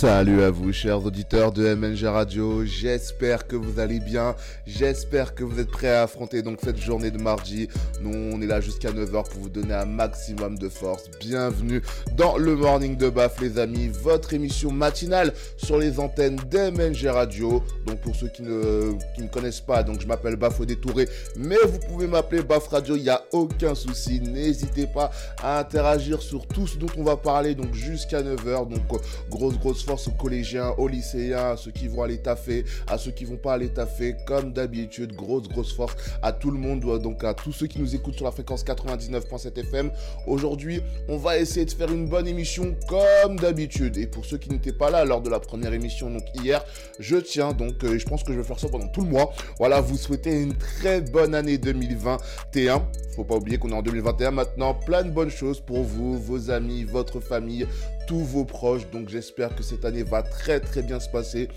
Salut à vous, chers auditeurs de MNG Radio. J'espère que vous allez bien. J'espère que vous êtes prêts à affronter donc cette journée de mardi. Nous, on est là jusqu'à 9h pour vous donner un maximum de force. Bienvenue dans le Morning de Baf, les amis. Votre émission matinale sur les antennes d'MNG Radio. Donc, pour ceux qui ne, qui connaissent pas, donc je m'appelle Baf Détouré, mais vous pouvez m'appeler Baf Radio. Il n'y a aucun souci. N'hésitez pas à interagir sur tout ce dont on va parler. Donc, jusqu'à 9h. Donc, grosse, grosse aux collégiens, aux lycéens, à ceux qui vont aller taffer, à ceux qui vont pas aller taffer, comme d'habitude, grosse, grosse force à tout le monde, donc à tous ceux qui nous écoutent sur la fréquence 99.7 FM. Aujourd'hui, on va essayer de faire une bonne émission comme d'habitude. Et pour ceux qui n'étaient pas là lors de la première émission, donc hier, je tiens donc, euh, je pense que je vais faire ça pendant tout le mois. Voilà, vous souhaitez une très bonne année 2021. Faut pas oublier qu'on est en 2021 maintenant. Plein de bonnes choses pour vous, vos amis, votre famille, tous vos proches. Donc j'espère que cette année va très très bien se passer.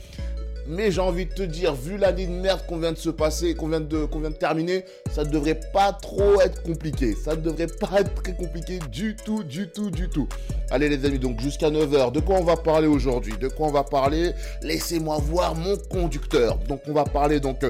Mais j'ai envie de te dire, vu l'année de merde qu'on vient de se passer, qu'on vient de, qu'on vient de terminer, ça ne devrait pas trop être compliqué. Ça ne devrait pas être très compliqué du tout, du tout, du tout. Allez les amis, donc jusqu'à 9h, de quoi on va parler aujourd'hui? De quoi on va parler? Laissez-moi voir mon conducteur. Donc on va parler donc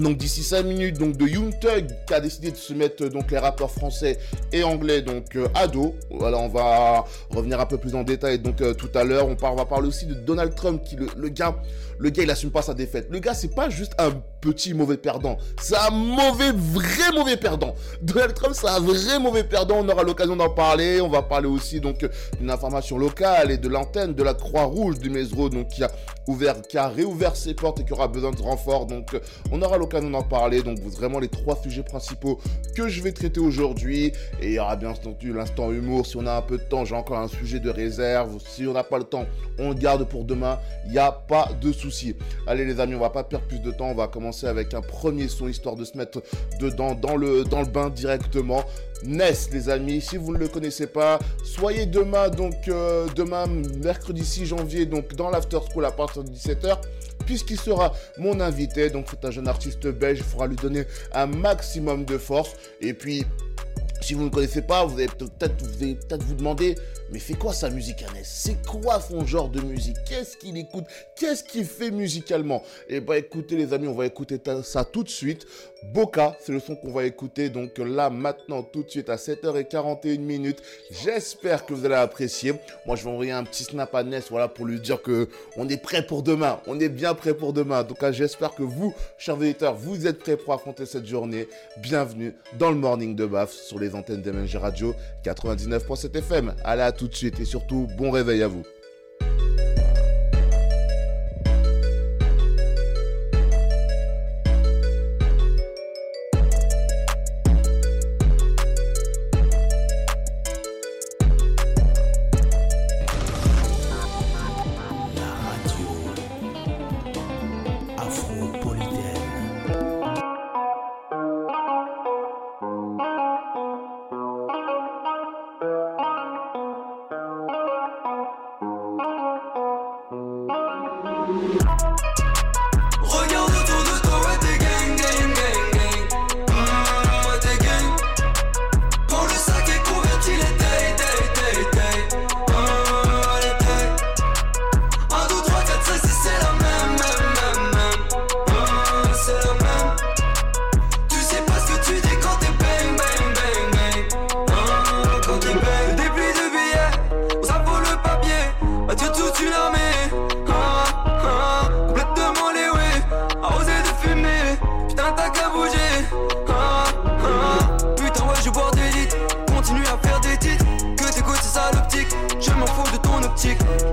donc d'ici 5 minutes, donc de Young Thug qui a décidé de se mettre donc les rappeurs français et anglais donc euh, à dos. Voilà, on va revenir un peu plus en détail donc euh, tout à l'heure. On, va parler aussi de Donald Trump qui le, gars, le gars il assume pas sa défaite. Le gars c'est pas juste un petit mauvais perdant, c'est un mauvais vrai mauvais perdant. Donald Trump c'est un vrai mauvais perdant. On aura l'occasion d'en parler. On va parler aussi donc d'une information locale et de l'antenne de la Croix Rouge du Mesro donc qui a ouvert, qui a réouvert ses portes et qui aura besoin de renfort. Donc on aura l'occasion d'en parler. Donc, vraiment les trois sujets principaux que je vais traiter aujourd'hui. Et il y aura bien entendu l'instant humour. Si on a un peu de temps, j'ai encore un sujet de réserve. Si on n'a pas le temps, on garde pour demain. Il n'y a pas de souci. Allez, les amis, on va pas perdre plus de temps. On va commencer avec un premier son histoire de se mettre dedans, dans le, dans le bain directement. Ness, les amis, si vous ne le connaissez pas, soyez demain, donc euh, demain, mercredi 6 janvier, donc dans l'After School à partir de 17h puisqu'il sera mon invité. Donc c'est un jeune artiste belge, il faudra lui donner un maximum de force. Et puis, si vous ne connaissez pas, vous allez peut-être vous, peut vous demander, mais c'est quoi sa musique Ernest? C'est quoi son genre de musique? Qu'est-ce qu'il écoute? Qu'est-ce qu'il fait musicalement? Eh bien écoutez les amis, on va écouter ça tout de suite. Boca, c'est le son qu'on va écouter donc là maintenant tout de suite à 7h41 minutes. J'espère que vous allez apprécier. Moi je vais envoyer un petit snap à Ness voilà pour lui dire que on est prêt pour demain. On est bien prêt pour demain. Donc j'espère que vous, chers visiteurs, vous êtes prêts pour affronter cette journée. Bienvenue dans le morning de BAF sur les antennes d'MNG Radio 99.7 FM. Allez à tout de suite et surtout bon réveil à vous. chick.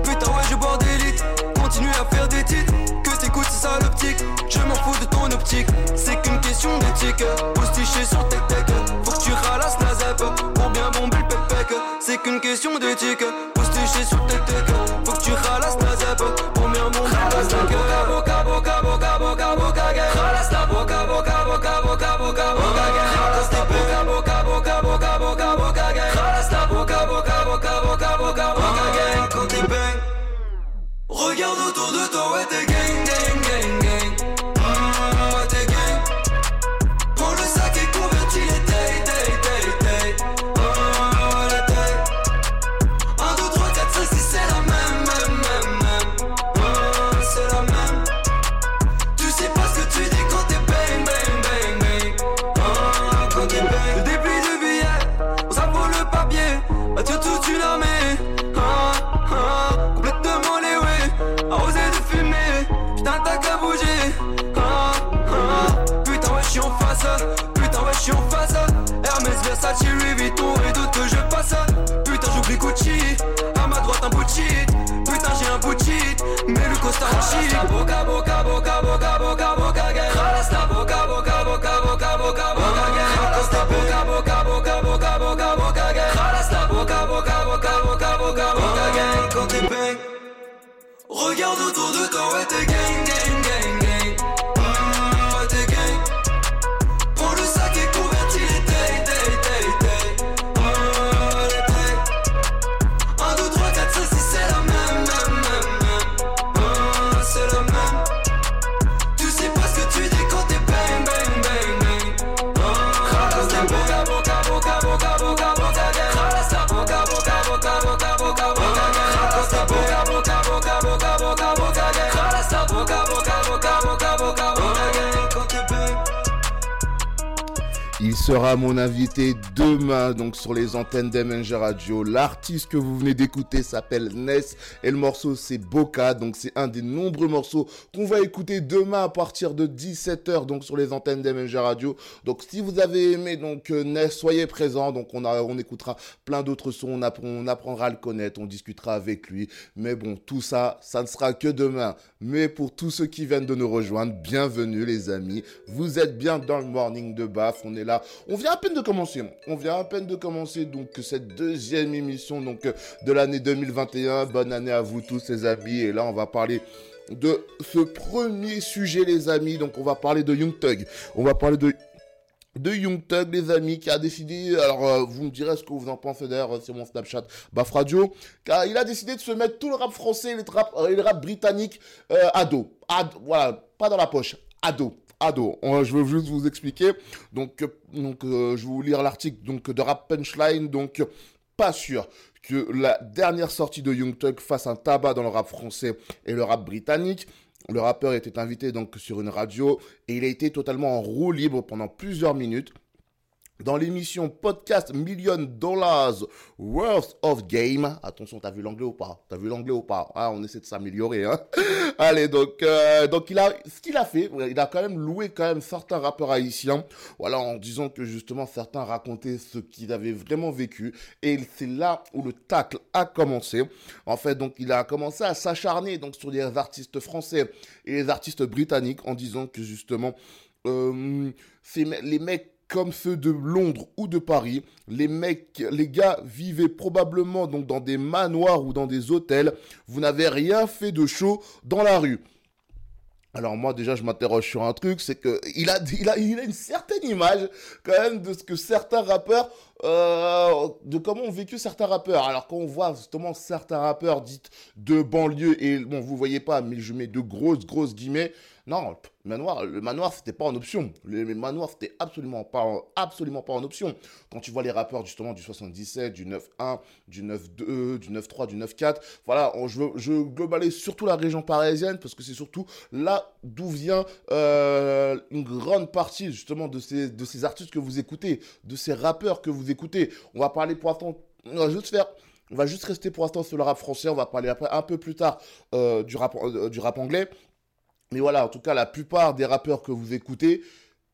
Mon invité demain donc sur les antennes d'MNG Radio. L'artiste que vous venez d'écouter s'appelle Ness et le morceau c'est Boca. Donc c'est un des nombreux morceaux qu'on va écouter demain à partir de 17h donc sur les antennes d'MNG Radio. Donc si vous avez aimé donc euh, Ness, soyez présents. Donc on on écoutera plein d'autres sons, on, on apprendra à le connaître, on discutera avec lui. Mais bon, tout ça, ça ne sera que demain. Mais pour tous ceux qui viennent de nous rejoindre, bienvenue les amis. Vous êt bien dans le morning de Baf. On est là. On commencer. On vient à peine de commencer donc cette deuxième émission donc euh, de l'année 2021. Bonne année à vous tous les amis. Et là, on va parler de ce premier sujet les amis. Donc on va parler de Young Thug. On va parler de de Young Thug, les amis, qui a décidé, alors euh, vous me direz ce que vous en pensez d'ailleurs euh, sur mon Snapchat Baf Radio, car il a décidé de se mettre tout le rap français et le rap, rap britannique. À dos, voilà, pas dans la poche, à dos. On- je veux juste vous expliquer. Donc, euh, donc euh, je vais vous lire l'article donc, de Rap Punchline. Donc, pas sûr que la dernière sortie de Young Thug fasse un tabac dans le rap français et le rap britannique. Le rappeur était invité donc sur une radio et il a été totalement en roue libre pendant plusieurs minutes. Dans l'émission podcast Million Dollars Worth of Game. Attention, t'as vu l'anglais ou pas? T'as vu l'anglais ou pas? Ah, On essaie de s'améliorer. Hein Allez, donc, euh, donc il a, ce qu'il a fait, il a quand même loué quand même certains rappeurs haïtiens. Voilà, en disant que justement certains racontaient ce qu'ils avaient vraiment vécu. Et c'est là où le tacle a commencé. En fait, donc il a commencé à s'acharner donc sur les artistes français et les artistes britanniques en disant que justement euh, les mecs comme ceux de Londres ou de Paris, les mecs, les gars vivaient probablement dans des manoirs ou dans des hôtels. Vous n'avez rien fait de chaud dans la rue. Alors moi déjà je m'interroge sur un truc, c'est que il a une certaine image quand même de ce que certains rappeurs, euh, de comment ont vécu certains rappeurs. Alors quand on voit justement certains rappeurs dites de banlieue, et bon vous voyez pas, mais je mets de grosses grosses guillemets, non, le manoir, le manoir c'était pas en option. Le, manoir c'était absolument pas, en- absolument pas en option. Quand tu vois les rappeurs justement du 77, du 9-1, du 9-2, du 9-3, du 9-4, voilà, je, je globalise surtout la région parisienne parce que c'est surtout là d'où vient euh, une grande partie justement de ces, de ces artistes que vous écoutez, de ces rappeurs que vous écoutez. On va parler pour l'instant, on va juste faire, on va juste rester pour l'instant sur le rap français, on va parler après un peu plus tard euh, du, rap, euh, du rap anglais. Mais voilà, en tout cas, la plupart des rappeurs que vous écoutez,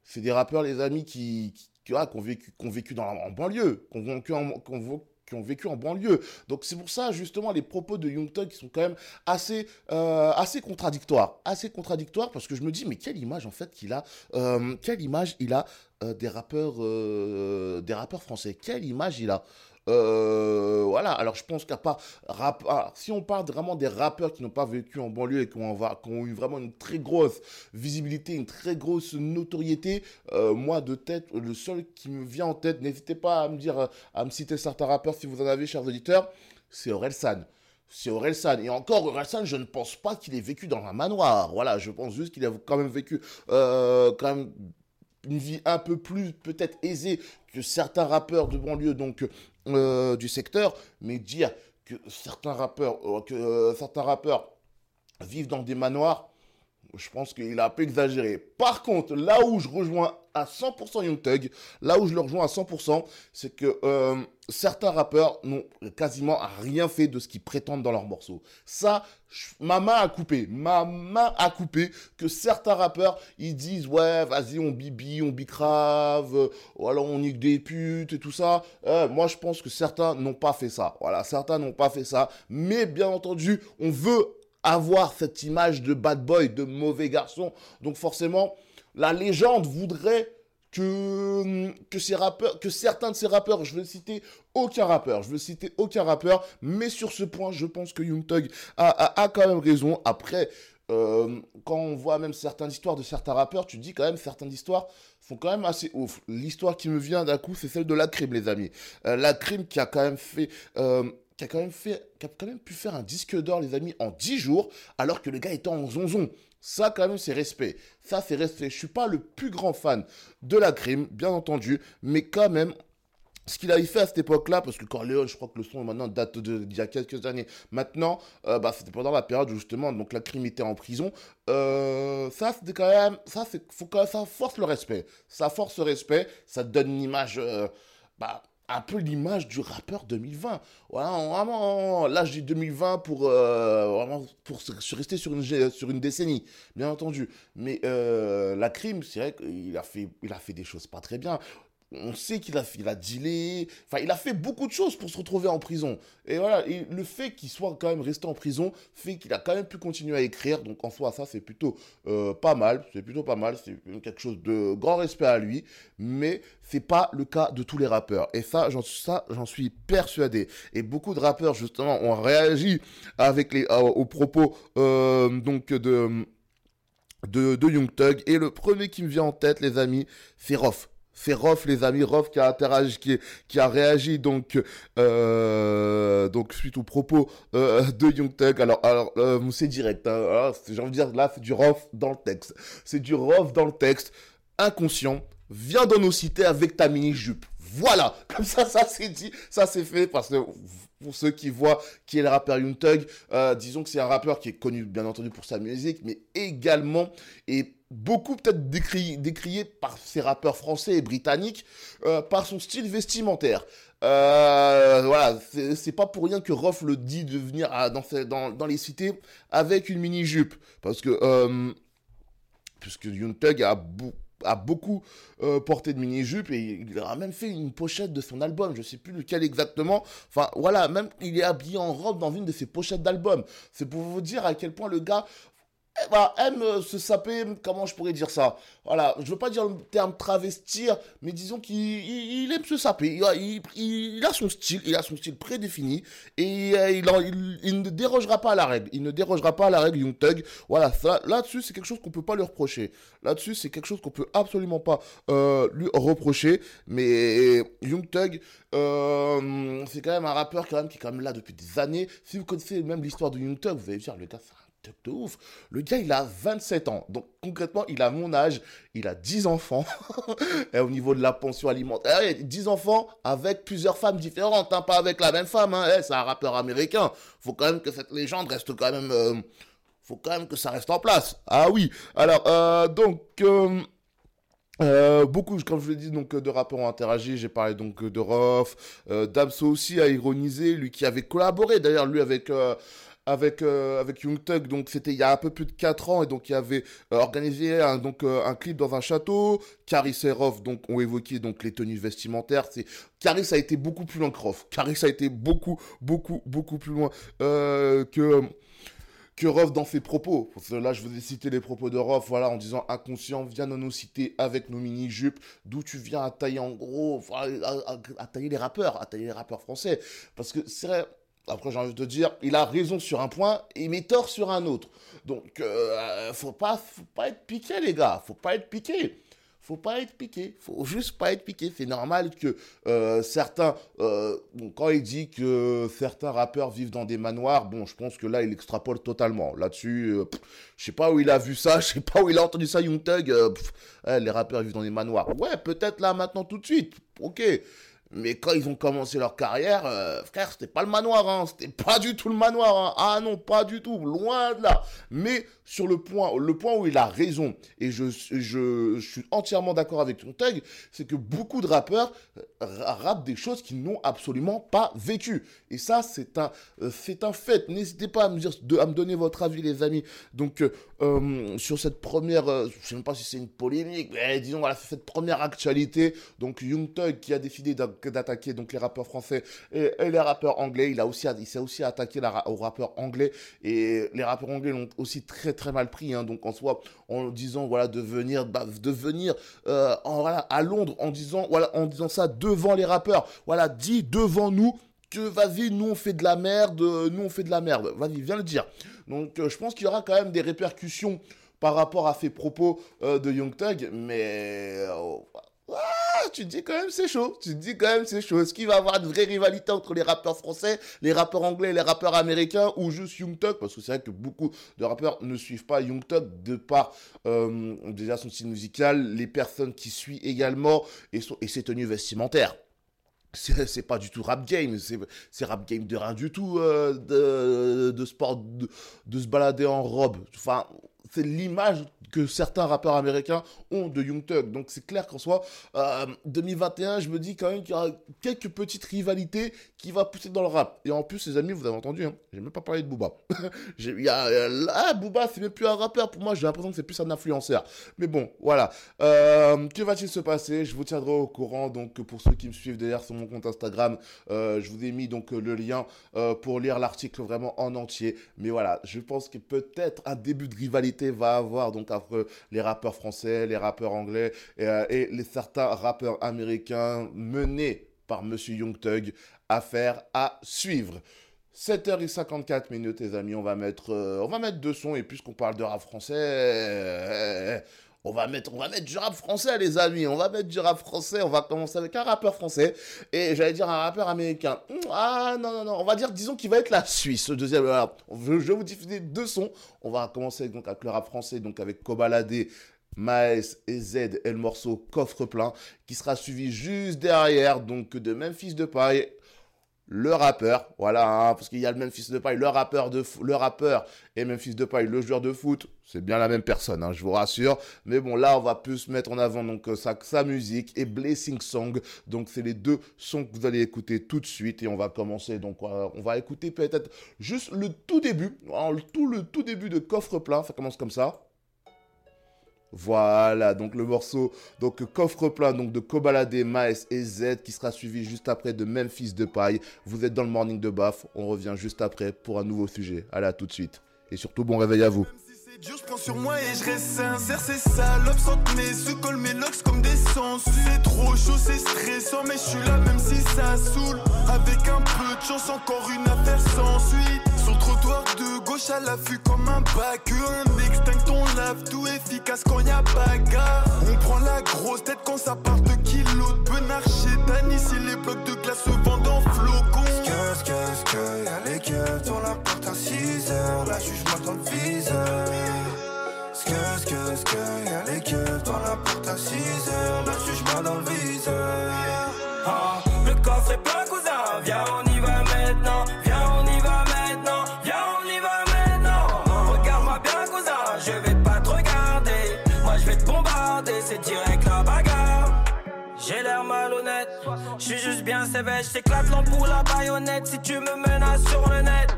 c'est des rappeurs, les amis, qui, ont, vécu, dans, en banlieue, qui ont, vécu en, banlieue. Donc c'est pour ça, justement, les propos de Young Thug qui sont quand même assez, euh, assez contradictoires. Assez contradictoires parce que je me dis, mais quelle image, en fait, qu'il a, euh, quelle image il a euh, des, rappeurs, des rappeurs français Quelle image il a euh, voilà, alors je pense qu'à part rap, si on parle vraiment des rappeurs qui n'ont pas vécu en banlieue et qui ont, eu vraiment une très grosse visibilité, une très grosse notoriété, euh, moi de tête, le seul qui me vient en tête, n'hésitez pas à me dire, euh, à me citer certains rappeurs si vous en avez, chers auditeurs, c'est Orelsan. C'est Orelsan. Et encore, Orelsan, je ne pense pas qu'il ait vécu dans un manoir. Voilà, je pense juste qu'il a quand même vécu quand même une vie un peu plus peut-être aisée que certains rappeurs de banlieue donc euh, du secteur, mais dire que certains rappeurs euh, que euh, certains rappeurs vivent dans des manoirs, je pense qu'il a un peu exagéré. Par contre, là où je rejoins à 100% Young Thug, là où je le rejoins à 100%, c'est que euh, certains rappeurs n'ont quasiment rien fait de ce qu'ils prétendent dans leurs morceaux. Ça, ma main a coupé. Ma main a coupé que certains rappeurs, ils disent, ouais, vas-y, on bibi, on bicrave, voilà, on nique des putes et tout ça. Euh, moi, je pense que certains n'ont pas fait ça. Voilà, certains n'ont pas fait ça. Mais bien entendu, on veut avoir cette image de bad boy, de mauvais garçon. Donc forcément, la légende voudrait que, que, certains de ces rappeurs, je veux citer aucun rappeur, je veux citer aucun rappeur, mais sur ce point, je pense que Young Thug a, a, quand même raison. Après, euh, quand on voit même certaines histoires de certains rappeurs, tu dis quand même certaines histoires sont quand même assez ouf. L'histoire qui me vient d'un coup, c'est celle de la crime, les amis. Euh, la crime qui a quand même fait euh, qui a quand même fait, qui quand même pu faire un disque d'or, les amis, en 10 jours, alors que le gars était en zonzon. Ça, quand même, c'est respect. Ça, c'est respect. Je suis pas le plus grand fan de la crime, bien entendu, mais quand même, ce qu'il avait fait à cette époque-là, parce que Corleone, je crois que le son maintenant date d'il y a quelques années. Maintenant, euh, bah, c'était pendant la période où justement, donc la crime était en prison. Euh, ça, c'était quand même, ça, c'est, faut que ça force le respect. Ça force le respect. Ça donne une image, euh, bah, un peu l'image du rappeur 2020. Voilà, vraiment, là, j'ai 2020 pour, euh, vraiment, pour rester sur une, sur une décennie, bien entendu. Mais euh, la crime, c'est vrai qu'il a a fait des choses pas très bien on sait qu'il a, il dealé, enfin, il a fait beaucoup de choses pour se retrouver en prison. Et voilà, et le fait qu'il soit quand même resté en prison fait qu'il a quand même pu continuer à écrire. Donc, en soi, ça, c'est plutôt euh, pas mal. C'est plutôt pas mal. C'est quelque chose de grand respect à lui. Mais c'est pas le cas de tous les rappeurs. Et ça, j'en, suis persuadé. Et beaucoup de rappeurs, justement, ont réagi avec les, euh, aux propos, euh, donc, de, de, de Young Thug. Et le premier qui me vient en tête, les amis, c'est Rof c'est Rof, les amis, Rof qui a interagi, qui, a réagi donc, euh, donc suite aux propos euh, de Young Thug. Alors, alors euh, c'est direct. Hein, j'ai envie de dire là, c'est du Rof dans le texte. C'est du Rof dans le texte. Inconscient. Viens dans nos cités avec ta mini jupe. Voilà, comme ça, ça c'est dit, ça c'est fait parce que pour ceux qui voient qui est le rappeur Young Thug, disons que c'est un rappeur qui est connu bien entendu pour sa musique, mais également et beaucoup peut-être décrié, par ces rappeurs français et britanniques euh, par son style vestimentaire. Euh, voilà, c'est pas pour rien que Roth le dit de venir dans, dans, les cités avec une mini-jupe. Parce que, euh, puisque Young a, beaucoup porté de mini-jupe et il a même fait une pochette de son album, je sais plus lequel exactement. Enfin voilà, même il est habillé en robe dans une de ses pochettes d'album. C'est pour vous dire à quel point le gars eh ben, aime euh, se saper, comment je pourrais dire ça? Voilà, je veux pas dire le terme travestir, mais disons qu'il aime se saper. Il, a son style, il a son style prédéfini, et euh, il, ne dérogera pas à la règle. Il ne dérogera pas à la règle Young Thug. Voilà, là-dessus, c'est quelque chose qu'on peut pas lui reprocher. Là-dessus, c'est quelque chose qu'on peut absolument pas euh, lui reprocher. Mais Young Thug, c'est quand même un rappeur qui est quand même là depuis des années. Si vous connaissez même l'histoire de Young Thug, vous allez dire, le gars, de. Le gars, il a 27 ans. Donc, concrètement, il a mon âge. Il a 10 enfants. et au niveau de la pension alimentaire, il a 10 enfants avec plusieurs femmes différentes. Hein, pas avec la même femme. Hein. Eh, c'est un rappeur américain. Faut quand même que cette légende reste quand même... Euh, faut quand même que ça reste en place. Ah oui. Alors, euh, donc... Euh, beaucoup, comme je l'ai dit, donc de rappeurs ont interagi. J'ai parlé donc de Roth, Damso aussi a ironisé, lui qui avait collaboré d'ailleurs lui avec avec, euh, avec Young Thug, donc c'était il y a un peu plus de 4 ans, et donc il avait euh, organisé un, donc, euh, un clip dans un château. Caris et Rof, donc, ont évoqué donc, les tenues vestimentaires. C'est... Caris a été beaucoup plus loin que Rof. Caris a été beaucoup, beaucoup, beaucoup plus loin que que Rof dans ses propos. Là, je vous ai cité les propos de Rof, voilà, en disant inconscient, viens dans nos cités avec nos mini-jupes, d'où tu viens à tailler en gros, à, à, tailler les rappeurs, à tailler les rappeurs français. Parce que c'est vrai, après, j'ai envie de dire, il a raison sur un point et met tort sur un autre. Donc, euh, faut pas, faut pas être piqué, les gars. Faut pas être piqué. Faut pas être piqué. Faut juste pas être piqué. C'est normal que euh, certains, euh, quand il dit que certains rappeurs vivent dans des manoirs, bon, je pense que là, il extrapole totalement. Là-dessus, euh, je sais pas où il a vu ça, je sais pas où il a entendu ça, Young Thug. les rappeurs vivent dans des manoirs. Ouais, peut-être là, maintenant, tout de suite. Ok. Mais quand ils ont commencé leur carrière, euh, frère, c'était pas le manoir, hein. C'était pas du tout le manoir, hein. Ah non, pas du tout, loin de là. Mais sur le point, le point où il a raison, et je, je, suis entièrement d'accord avec ton tag, c'est que beaucoup de rappeurs euh, rappent des choses qu'ils n'ont absolument pas vécues. Et ça, c'est un, euh, c'est un fait. N'hésitez pas à me dire, à me donner votre avis, les amis. Donc, sur cette première, je sais même pas si c'est une polémique, mais disons, voilà, cette première actualité. Donc, Young Thug qui a décidé d'attaquer donc les rappeurs français et, les rappeurs anglais. Il a aussi, il s'est aussi attaqué la, aux rappeurs anglais et les rappeurs anglais l'ont aussi très très mal pris. Hein. donc en soi, en disant voilà de venir, bah, de venir euh, voilà à Londres en disant voilà en disant ça devant les rappeurs. Voilà, dit devant nous que vas-y, nous on fait de la merde, nous on fait de la merde. Vas-y, viens le dire. Donc euh, je pense qu'il y aura quand même des répercussions par rapport à ces propos euh, de Young Thug, mais ah, tu dis quand même c'est chaud. Tu dis quand même c'est chaud. Est-ce qu'il va y avoir une vraie rivalité entre les rappeurs français, les rappeurs anglais les rappeurs américains ou juste Young Thug? Parce que c'est vrai que beaucoup de rappeurs ne suivent pas Young Thug de par euh, déjà son style musical, les personnes qui suivent également et, et ses tenues vestimentaires c'est pas du tout rap game, c'est rap game de rien du tout euh, de, de, sport, de, de, se balader en robe. Enfin, c'est l'image que certains rappeurs américains ont de Young Thug. Donc c'est clair qu'en soi, 2021, euh, je me dis quand même qu'il y aura quelques petites rivalités qui va pousser dans le rap. Et en plus, les amis, vous avez entendu, hein, j'ai même pas parlé de Booba. y a, là, Booba, c'est même plus un rappeur. Pour moi, j'ai l'impression que c'est plus un influenceur. Mais bon, voilà. Euh, que va-t-il se passer? Je vous tiendrai au courant. Donc pour ceux qui me suivent d'ailleurs sur mon compte Instagram, euh, je vous ai mis donc le lien pour lire l'article vraiment en entier. Mais voilà, je pense que peut-être un début de rivalité va avoir donc entre les rappeurs français, les rappeurs anglais et, euh, les certains rappeurs américains menés par Monsieur Young Thug. Affaire à suivre. 7h54 minutes, les amis. On va mettre, euh, on va mettre deux sons. Et puisqu'on parle de rap français, on va mettre, on va mettre du rap français, les amis. On va mettre du rap français. On va commencer avec un rappeur français. Et j'allais dire un rappeur américain. Hmm, ah, non, non, non. On va dire, disons qu'il va être la Suisse. Deuxième, je, vais vous diffuser deux sons. On va commencer donc avec le rap français, donc avec Kobalade, Maes et Z et le morceau Coffre plein, qui sera suivi juste derrière, donc de Memphis de paille le rappeur, voilà, hein, parce qu'il y a le même fils de paille, le rappeur, de le rappeur et même fils de paille, le joueur de foot, c'est bien la même personne, hein, je vous rassure. Mais bon, là, on va plus mettre en avant donc euh, sa, sa musique et Blessing Song. Donc, c'est les deux sons que vous allez écouter tout de suite et on va commencer. Donc, euh, on va écouter peut-être juste le tout début, tout le tout début de Coffre plein. Ça commence comme ça. Voilà, donc le morceau, donc coffre plein donc de Kobalade, Maes et Z qui sera suivi juste après de Memphis de paille. Vous êtes dans le morning de Baf, on revient juste après pour un nouveau sujet. Allez, à tout de suite. Et surtout, bon réveil à vous. Dur, je prends sur moi et je reste sincère, c'est salope Sente mes sous, colle mes locks comme des sens C'est trop chaud, c'est stressant, mais je suis là même si ça saoule Avec un peu de chance, encore une affaire sans suite Sur le trottoir de gauche à l'affût comme un bac. Un extincton lave tout efficace quand y a bagarre. On prend la grosse tête quand ça part de kilos de benard. Chez Ici les blocs de sévère, j'éclate l'ampoule la baïonnette si tu me menaces sur le net.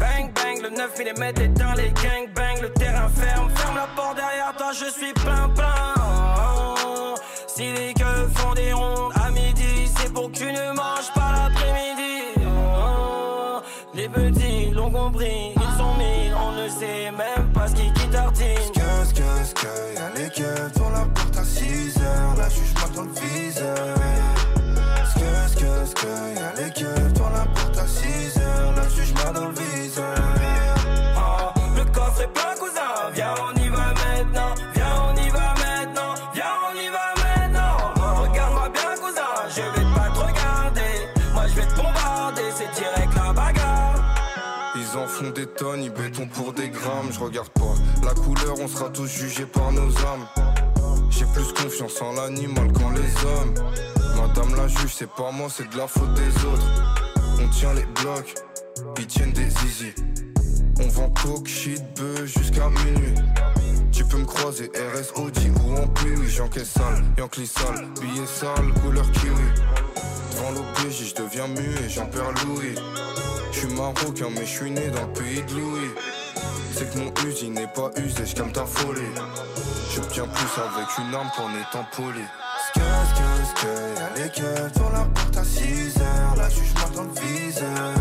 Bang bang, le 9 mm dans les bang le terrain ferme, ferme la porte derrière toi, je suis plein plein. Si les queues font des rondes à midi, c'est pour que tu ne manges pas l'après-midi. Les petits l'ont compris, ils sont mis, on ne sait même pas ce qui tartine. Que, y'a les keufs dans la porte à 6 heures, la juge dans le viseur. le coffre est plein, cousin, viens, on y va maintenant, viens, on y va maintenant, viens, on y va maintenant. Regarde-moi bien, cousin, je vais pas te regarder, moi je vais te bombarder, c'est direct la bagarre. Ils en font des tonnes, ils béton pour des grammes, je regarde pas la couleur, on sera tous jugés par nos âmes. J'ai plus confiance en l'animal qu'en les hommes. Madame la juge, c'est pas moi, c'est de la faute des autres. On tient les blocs, ils tiennent des zizi. On vend coke, shit, bœuf jusqu'à minuit. Tu peux me croiser RS Audi ou en pluie, j'encaisse sale, Yankee sale, billet sale, couleur kiwi. Devant l'OPJ, je deviens muet, j'en perds Louis. Je marocain, mais je suis né dans le pays de Louis. C'est que mon usine n'est pas usé, je ta folie. J'obtiens plus avec une arme qu'en étant poli. Skr, skr, y'a les keufs dans la porte à 6 heures. La juge dans le viseur.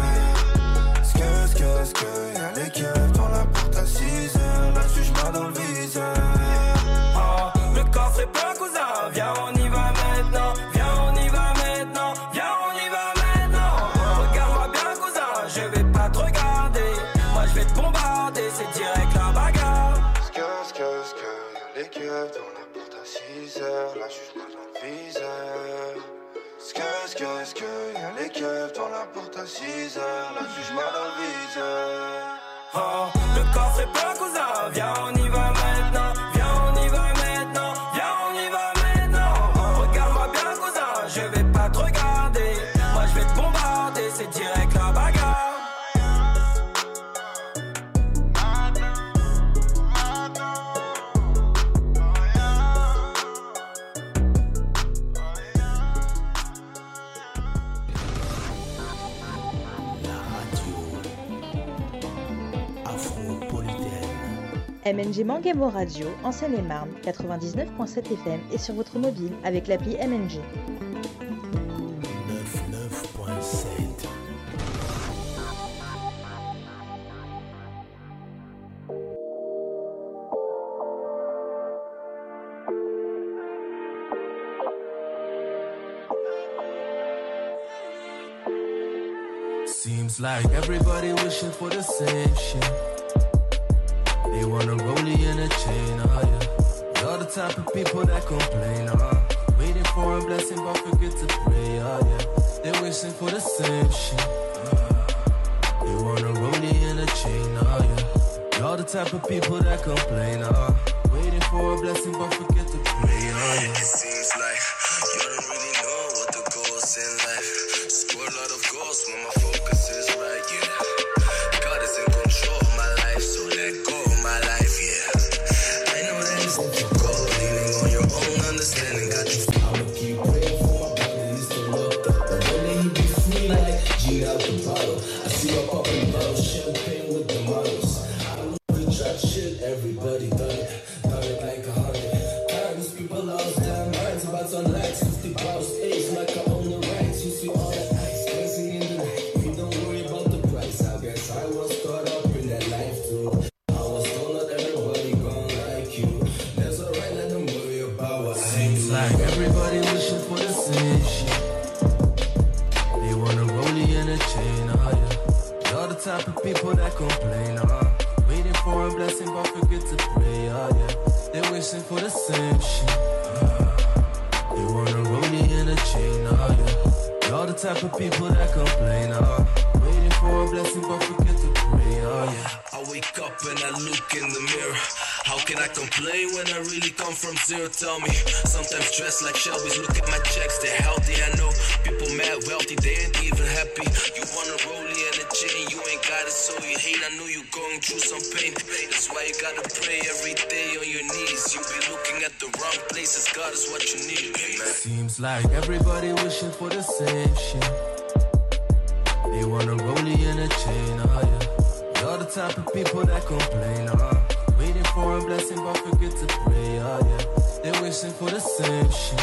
Skr, skr, skr, y'a les keufs dans la porte à 6 heures. La juge dans le viseur. Oh, le coffre est plein, cousin. Viens, on y va maintenant. Viens, on y va maintenant. Viens, on y va maintenant. Regarde-moi bien, cousin. Je vais pas te regarder. Moi, je vais te bombarder. C'est direct la keufs dans la porte à 6 heures. La juge dans le viseur. Skr, skr, skr, y'a les keufs dans la porte à 6 heures. La juge dans le viseur. Oh, MNG Mangabo Radio en Seine-et-Marne 99.7 FM et sur votre mobile avec l'appli MNG. 99.7 Seems like everybody wishing for the same shit. They wanna rollie in a chain, oh yeah. You're the type of people that complain, uh. Waiting for a blessing but forget to pray, oh yeah. They're wishing for the same shit. uh. They wanna rollie in a chain, oh yeah. You're the type of people that complain, uh. Waiting for a blessing but forget to pray, oh yeah. It seems like everybody wishing for the same shit. They wanna rollie in a chain, oh yeah. You're the type of people that complain, uh. Waiting for a blessing but forget to pray, oh yeah. They're wishing for the same shit. uh. They wanna rollie in a chain, oh yeah. You're the type of people that complain, uh. Waiting for a blessing but forget to pray, oh yeah. Wake up and I look in the mirror. How can I complain when I really come from zero? Tell me. Sometimes dressed like Shelby's. Look at my checks, they're healthy. I know people mad wealthy, they ain't even happy. You wanna rollie and a chain, you ain't got it, so you hate. I know you're going through some pain. That's why you gotta pray every day on your knees. You be looking at the wrong places. God is what you need. Seems like everybody wishing for the same shit. They wanna in a chain, uh. Type of people that complain, uh. Waiting for a blessing but forget to pray, same shit.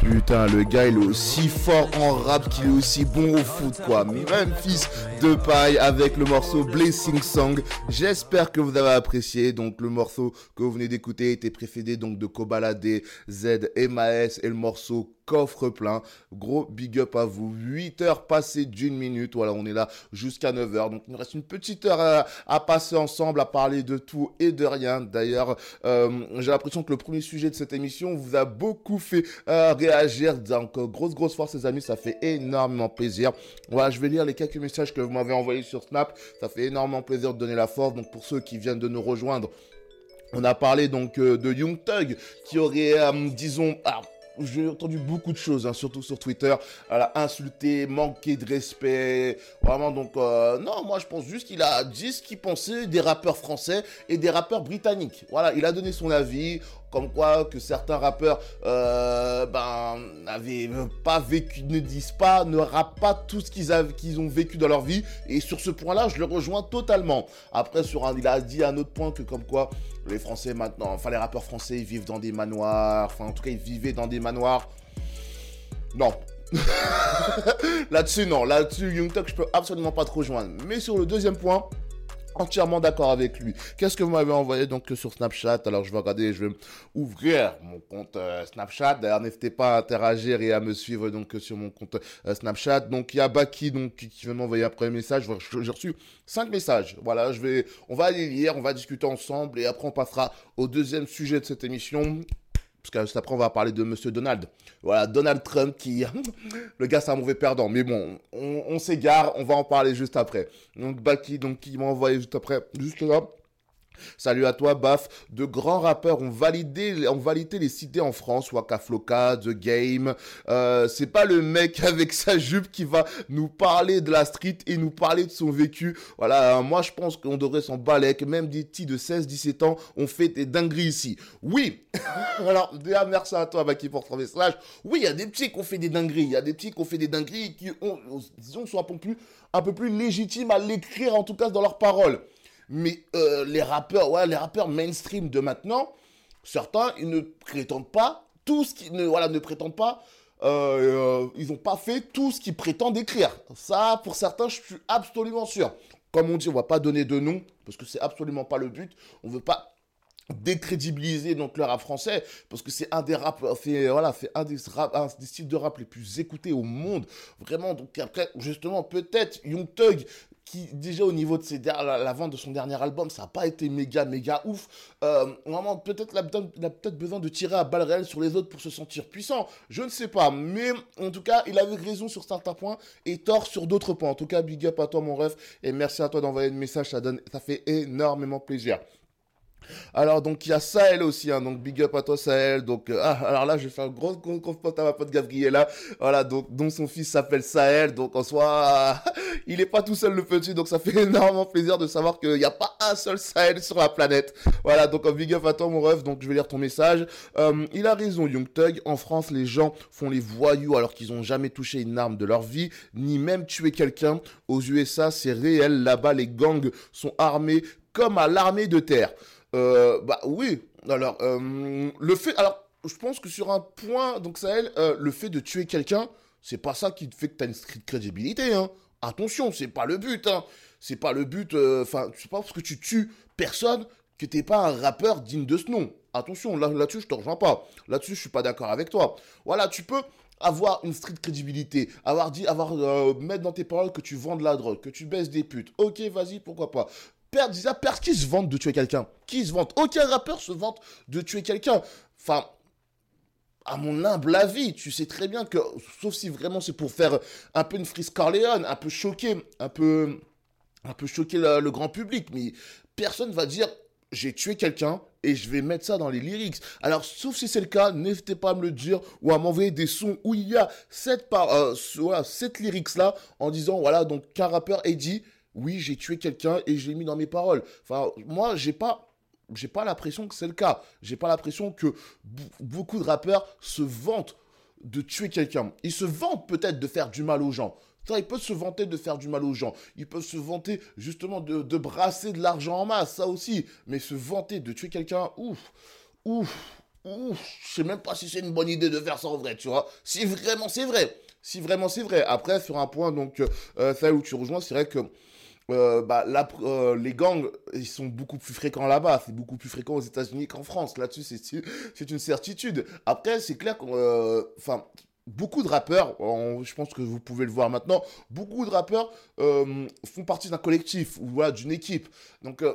Putain, le gars il est aussi fort en rap qu'il est aussi bon au foot quoi. Memphis de paille avec le morceau Blessing Song. J'espère que vous avez apprécié. Donc le morceau que vous venez d'écouter était précédé donc de Kobalade, Z, MAS et le morceau coffre plein. Gros big up à vous. 8 heures passées d'une minute. Voilà, on est là jusqu'à 9 heures. Donc il nous reste une petite heure à, à passer ensemble, à parler de tout et de rien. D'ailleurs, euh, j'ai l'impression que le premier sujet de cette émission vous a beaucoup fait euh, réagir. Donc euh, grosse grosse force les amis, ça fait énormément plaisir. Voilà, je vais lire les quelques messages que vous m'avez envoyés sur Snap. Ça fait énormément plaisir de donner la force. Donc pour ceux qui viennent de nous rejoindre, on a parlé donc euh, de Young Thug qui aurait, euh, disons, ah, j'ai entendu beaucoup de choses, hein, surtout sur Twitter. Elle a insulté, manqué de respect. Vraiment, donc, euh, non, moi je pense juste qu'il a dit ce qu'il pensait des rappeurs français et des rappeurs britanniques. Voilà, il a donné son avis comme quoi que certains rappeurs euh, ben n'avaient pas vécu ne disent pas ne rappent pas tout ce qu'ils ont vécu dans leur vie. Et sur ce point-là je le rejoins totalement. Après sur un il a dit un autre point que comme quoi les français maintenant enfin les rappeurs français vivent dans des manoirs. Enfin en tout cas ils vivaient dans des manoirs. Non. Là-dessus non. Là-dessus Young Tuck je peux absolument pas te rejoindre. Mais sur le deuxième point entièrement d'accord avec lui. Qu'est-ce que vous m'avez envoyé donc sur Snapchat? Alors je vais regarder, je vais ouvrir mon compte euh, Snapchat. D'ailleurs, n'hésitez pas à interagir et à me suivre donc sur mon compte euh, Snapchat. Donc il y a Baki donc qui, qui vient m'envoyer un premier message. J'ai reçu cinq messages. Voilà, je vais, on va aller lire, on va discuter ensemble et après on passera au deuxième sujet de cette émission parce que après on va parler de Monsieur Donald. Voilà, Donald Trump qui... le gars c'est un mauvais perdant, mais bon, on, on s'égare, on va en parler juste après. Donc Baki, donc qui m'a envoyé juste après, juste là, Salut à toi, Baf. De grands rappeurs ont validé, ont validé les cités en France, Waka Flocka, The Game. Euh, c'est pas le mec avec sa jupe qui va nous parler de la street et nous parler de son vécu. Voilà, moi je pense qu'on devrait s'en balayer, que même des petits de 16-17 ans ont fait des dingueries ici. Oui Alors, déjà, merci à toi, Baki, pour ton message. Oui, il y a des petits qui ont fait des dingueries. Il y a des petits qui ont fait des dingueries qui ont, disons, sont un peu plus légitimes à l'écrire, en tout cas dans leurs paroles. Mais euh, les rappeurs, les rappeurs mainstream de maintenant, certains, ils ne prétendent pas tout ce qu'ils ne, voilà, ne prétendent pas. Euh, euh, ils n'ont pas fait tout ce qu'ils prétendent écrire. Ça, pour certains, je suis absolument sûr. Comme on dit, on va pas donner de nom parce que c'est absolument pas le but. On veut pas décrédibiliser le rap français parce que c'est un des rap fait voilà fait un des, rap, un des styles de rap les plus écoutés au monde vraiment donc après justement peut-être Young Thug qui déjà au niveau de la, vente de son dernier album ça n'a pas été méga méga ouf. Euh, vraiment peut-être besoin de tirer à balles réelles sur les autres pour se sentir puissant. Je ne sais pas mais en tout cas il avait raison sur certains points et tort sur d'autres points. En tout cas big up à toi mon ref et merci à toi d'envoyer le message ça donne ça fait énormément plaisir alors donc il y a Sahel aussi, hein, donc big up à toi Sahel. Donc euh, ah, alors là je vais faire un gros gros à ma pote Gabriela, voilà donc dont son fils s'appelle Sahel. Donc en soi il est pas tout seul le petit, donc ça fait énormément plaisir de savoir qu'il n'y a pas un seul Sahel sur la planète. Voilà donc un big up à toi mon ref. Donc je vais lire ton message. Euh, il a raison Young Thug. En France les gens font les voyous alors qu'ils ont jamais touché une arme de leur vie, ni même tué quelqu'un. Aux USA c'est réel. Là-bas les gangs sont armés comme à l'armée de terre. Euh, bah oui. Alors, euh, le fait. Alors, je pense que sur un point, donc Sahel, euh, le fait de tuer quelqu'un, c'est pas ça qui fait que t'as une crédibilité, hein. Attention, c'est pas le but, hein. C'est pas le but. Enfin, c'est pas parce que tu tues personne que t'es pas un rappeur digne de ce nom. Attention, là, là-dessus, je te rejoins pas. Là-dessus, je suis pas d'accord avec toi. Voilà, tu peux avoir une street crédibilité, avoir dit, avoir mettre dans tes paroles que tu vends de la drogue, que tu baisses des putes. Ok, vas-y, pourquoi pas. Père, déjà, père, qui se vante de tuer quelqu'un? Qui se vante? Aucun rappeur se vante de tuer quelqu'un. Enfin, à mon humble avis, tu sais très bien que, sauf si vraiment c'est pour faire un peu une frise Corleone, un peu choquer, un peu, un peu choquer le, grand public, mais personne va dire j'ai tué quelqu'un et je vais mettre ça dans les lyrics. Alors, sauf si c'est le cas, n'hésitez pas à me le dire ou à m'envoyer des sons où il y a cette, par, euh, cette lyrics-là en disant, voilà, donc qu'un rappeur ait dit, oui, j'ai tué quelqu'un et je l'ai mis dans mes paroles. Enfin, moi, j'ai pas j'ai pas l'impression que c'est le cas. J'ai pas l'impression que beaucoup de rappeurs se vantent de tuer quelqu'un. Ils se vantent peut-être de faire du mal aux gens. Ça, ils peuvent se vanter de faire du mal aux gens. Ils peuvent se vanter justement de, de brasser de l'argent en masse, ça aussi. Mais se vanter de tuer quelqu'un, ouf, ouf, ouf. Je sais même pas si c'est une bonne idée de faire ça en vrai, tu vois. Si vraiment c'est vrai. Si vraiment c'est vrai. Après, sur un point, donc, euh, ça où tu rejoins, c'est vrai que euh, bah, là, euh, les gangs, ils sont beaucoup plus fréquents là-bas. C'est beaucoup plus fréquent aux États-Unis qu'en France. Là-dessus, c'est une certitude. Après, c'est clair que, enfin, beaucoup de rappeurs, je pense que vous pouvez le voir maintenant, beaucoup de rappeurs euh, font partie d'un collectif ou d'une équipe. Donc, euh,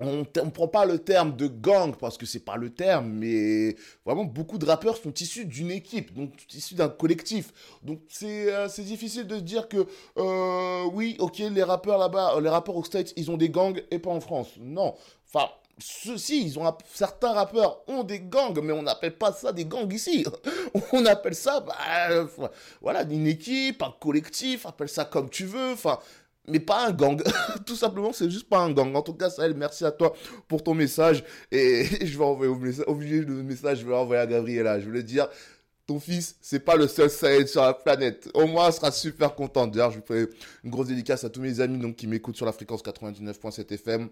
on ne prend pas le terme de gang parce que c'est pas le terme, mais vraiment beaucoup de rappeurs sont issus d'une équipe, donc issus d'un collectif. Donc c'est euh, difficile de se dire que euh, oui, ok, les rappeurs là-bas, les rappeurs aux States, ils ont des gangs et pas en France. Non. Enfin, ceux-ci, certains rappeurs ont des gangs, mais on n'appelle pas ça des gangs ici. On appelle ça, bah, voilà, une équipe, un collectif, appelle ça comme tu veux. Enfin, mais pas un gang. Tout simplement, c'est juste pas un gang. En tout cas, Sahel, merci à toi pour ton message. Et je vais envoyer le message, je vais l'envoyer à Gabriela. Je voulais dire, ton fils, c'est pas le seul Sahel sur la planète. Au moins, elle sera super contente. D'ailleurs, je vous fais une grosse dédicace à tous mes amis donc, qui m'écoutent sur la fréquence 99.7 FM.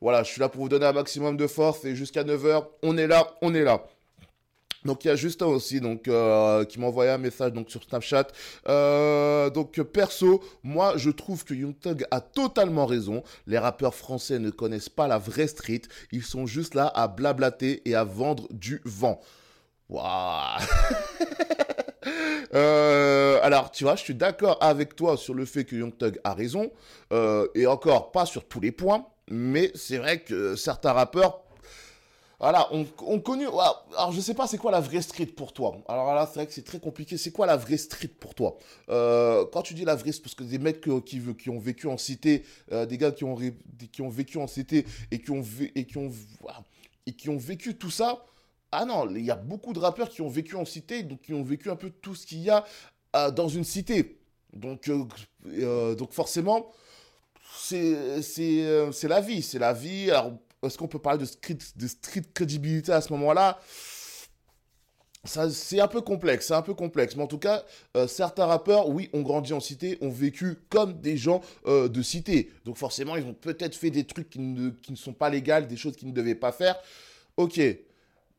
Voilà, je suis là pour vous donner un maximum de force et jusqu'à 9h, on est là, on est là. Donc il y a Justin aussi euh, qui m'a envoyé un message sur Snapchat. Euh, donc perso, moi je trouve que Young Thug a totalement raison. Les rappeurs français ne connaissent pas la vraie street. Ils sont juste là à blablater et à vendre du vent. Waouh euh, alors, tu vois, je suis d'accord avec toi sur le fait que Young Thug a raison, et encore pas sur tous les points, mais c'est vrai que certains rappeurs voilà, on, on connu. Alors, je sais pas, c'est quoi la vraie street pour toi? Alors là, c'est vrai que c'est très compliqué. C'est quoi la vraie street pour toi? Euh, Quand tu dis la vraie, parce que des mecs qui, qui ont vécu en cité, euh, des gars qui ont, vécu en cité et qui ont vécu tout ça. Ah non, il y a beaucoup de rappeurs qui ont vécu en cité, donc qui ont vécu un peu tout ce qu'il y a euh, dans une cité. Donc, donc forcément, c'est la vie. C'est la vie. Alors, est-ce qu'on peut parler de street, de crédibilité à ce moment-là? C'est un peu complexe, c'est un peu complexe. Mais en tout cas, euh, certains rappeurs, oui, ont grandi en cité, ont vécu comme des gens euh, de cité. Donc forcément, ils ont peut-être fait des trucs qui ne, qui ne sont pas légaux, des choses qu'ils ne devaient pas faire. Ok,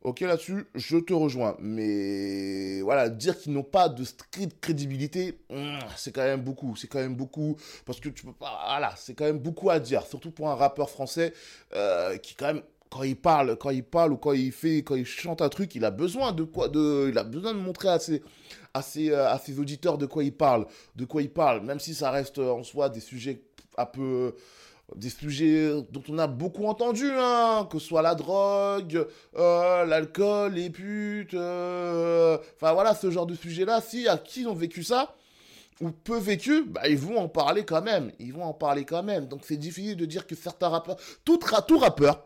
Ok, là-dessus, je te rejoins. Mais voilà, dire qu'ils n'ont pas de crédibilité, hmm, c'est quand même beaucoup. C'est quand même beaucoup. Parce que tu peux pas. Voilà, c'est quand même beaucoup à dire. Surtout pour un rappeur français euh, qui, quand même, quand il parle, quand il parle ou quand il fait, quand il chante un truc, il a besoin de quoi de, Il a besoin de montrer à ses, à ses, euh, à ses auditeurs de quoi il parle. De quoi il parle. Même si ça reste en soi des sujets un peu des sujets dont on a beaucoup entendu, hein, que ce soit la drogue, euh, l'alcool, les putes, euh, enfin voilà, ce genre de sujet-là, si à qui ont vécu ça, ou peu vécu, bah, ils vont en parler quand même, ils vont en parler quand même, donc c'est difficile de dire que certains rappeurs, tout, tout rappeur,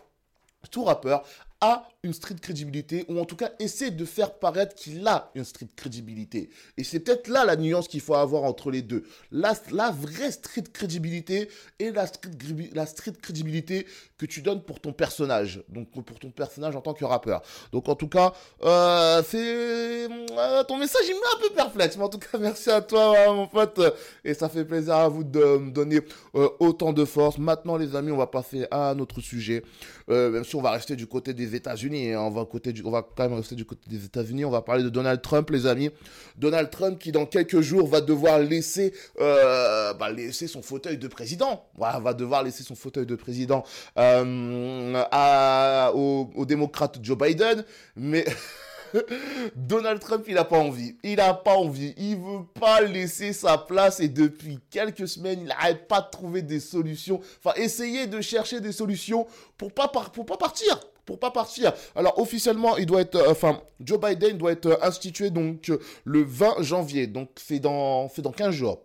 tout rappeur a une street crédibilité, ou en tout cas essaie de faire paraître qu'il a une street crédibilité. Et c'est peut-être là la nuance qu'il faut avoir entre les deux. La, la vraie street crédibilité et la street, la street crédibilité que tu donnes pour ton personnage. Donc pour ton personnage en tant que rappeur. Donc en tout cas, euh, c'est... Euh, ton message il met un peu perplexe. Mais en tout cas, merci à toi mon pote. Et ça fait plaisir à vous de me donner euh, autant de force. Maintenant les amis, on va passer à notre sujet. même si on va rester du côté des États-Unis, hein, on va, côté du, on va quand même rester du côté des États-Unis, on va parler de Donald Trump, les amis. Donald Trump qui, dans quelques jours, va devoir laisser, euh, bah, laisser son fauteuil de président. va devoir laisser son fauteuil de président euh, à, au, démocrate Joe Biden. Mais. Donald Trump, il n'a pas envie. Il n'a pas envie. Il veut pas laisser sa place et depuis quelques semaines, il n'arrête pas de trouver des solutions. Enfin, essayer de chercher des solutions pour pas, pour pas partir pour pas partir. Alors officiellement, il doit être, euh, enfin, Joe Biden doit être euh, institué donc euh, le 20 janvier. Donc c'est dans, c'est dans 15 jours.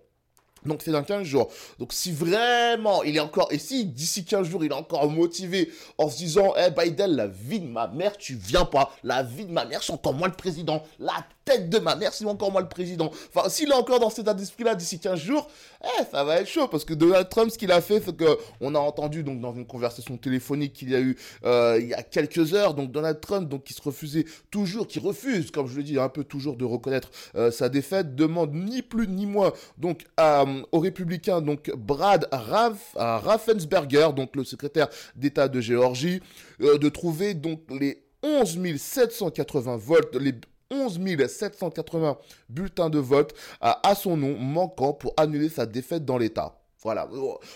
Donc c'est dans 15 jours. Donc si vraiment il est encore, et si d'ici 15 jours il est encore motivé en se disant, eh Biden, la vie de ma mère, tu viens pas. La vie de ma mère, c'est encore moi le président. La tête de ma mère, c'est encore moi le président. Enfin, s'il est encore dans cet état d'esprit-là d'ici 15 jours, eh, ça va être chaud. Parce que Donald Trump, ce qu'il a fait, c'est que on a entendu donc dans une conversation téléphonique qu'il y a eu euh, il y a quelques heures, donc Donald Trump, donc qui se refusait toujours, qui refuse, comme je le dis, un peu toujours de reconnaître euh, sa défaite, demande ni plus ni moins donc à euh, aux républicains, donc Brad Raffensberger, donc le secrétaire d'État de Géorgie, de trouver donc les 11 780 votes, les 11 780 bulletins de vote à, son nom manquant pour annuler sa défaite dans l'État. Voilà.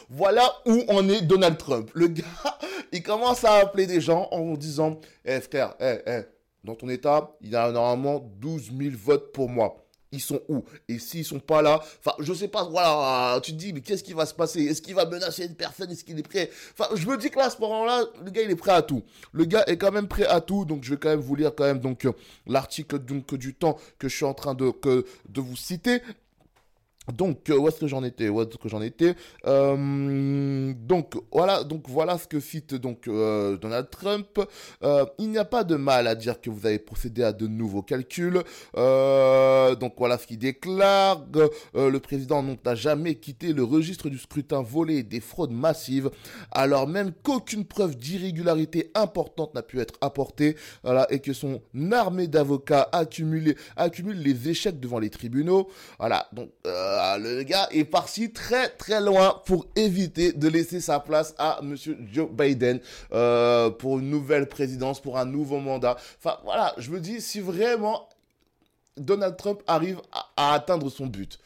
Voilà où en est Donald Trump. Le gars, il commence à appeler des gens en disant, eh frère, eh, eh, dans ton État, il y a normalement 12 000 votes pour moi ils sont où? Et s'ils sont pas là, enfin, je sais pas, voilà, tu dis, mais qu'est-ce qui va se passer? Est-ce qu'il va menacer une personne? Est-ce qu'il est prêt? Enfin, je me dis que là, à ce moment-là, le gars, il est prêt à tout. Le gars est quand même prêt à tout, donc je vais quand même vous lire quand même donc euh, l'article donc du temps que je suis en train de, que, de vous citer. Donc, euh, où est-ce que j'en étais Où est-ce que j'en étais Euh, Donc, voilà, donc voilà ce que fit donc euh, Donald Trump. Il n'y a pas de mal à dire que vous avez procédé à de nouveaux calculs. Donc voilà ce qu'il déclare. Le président n'a jamais quitté le registre du scrutin volé des fraudes massives, alors même qu'aucune preuve d'irrégularité importante n'a pu être apportée. Voilà, et que son armée d'avocats accumule, accumule les échecs devant les tribunaux. Voilà, donc. Euh, euh, le gars est parti très très loin pour éviter de laisser sa place à Monsieur Joe Biden euh, pour une nouvelle présidence, pour un nouveau mandat. Enfin voilà, je me dis si vraiment Donald Trump arrive à, à atteindre son but.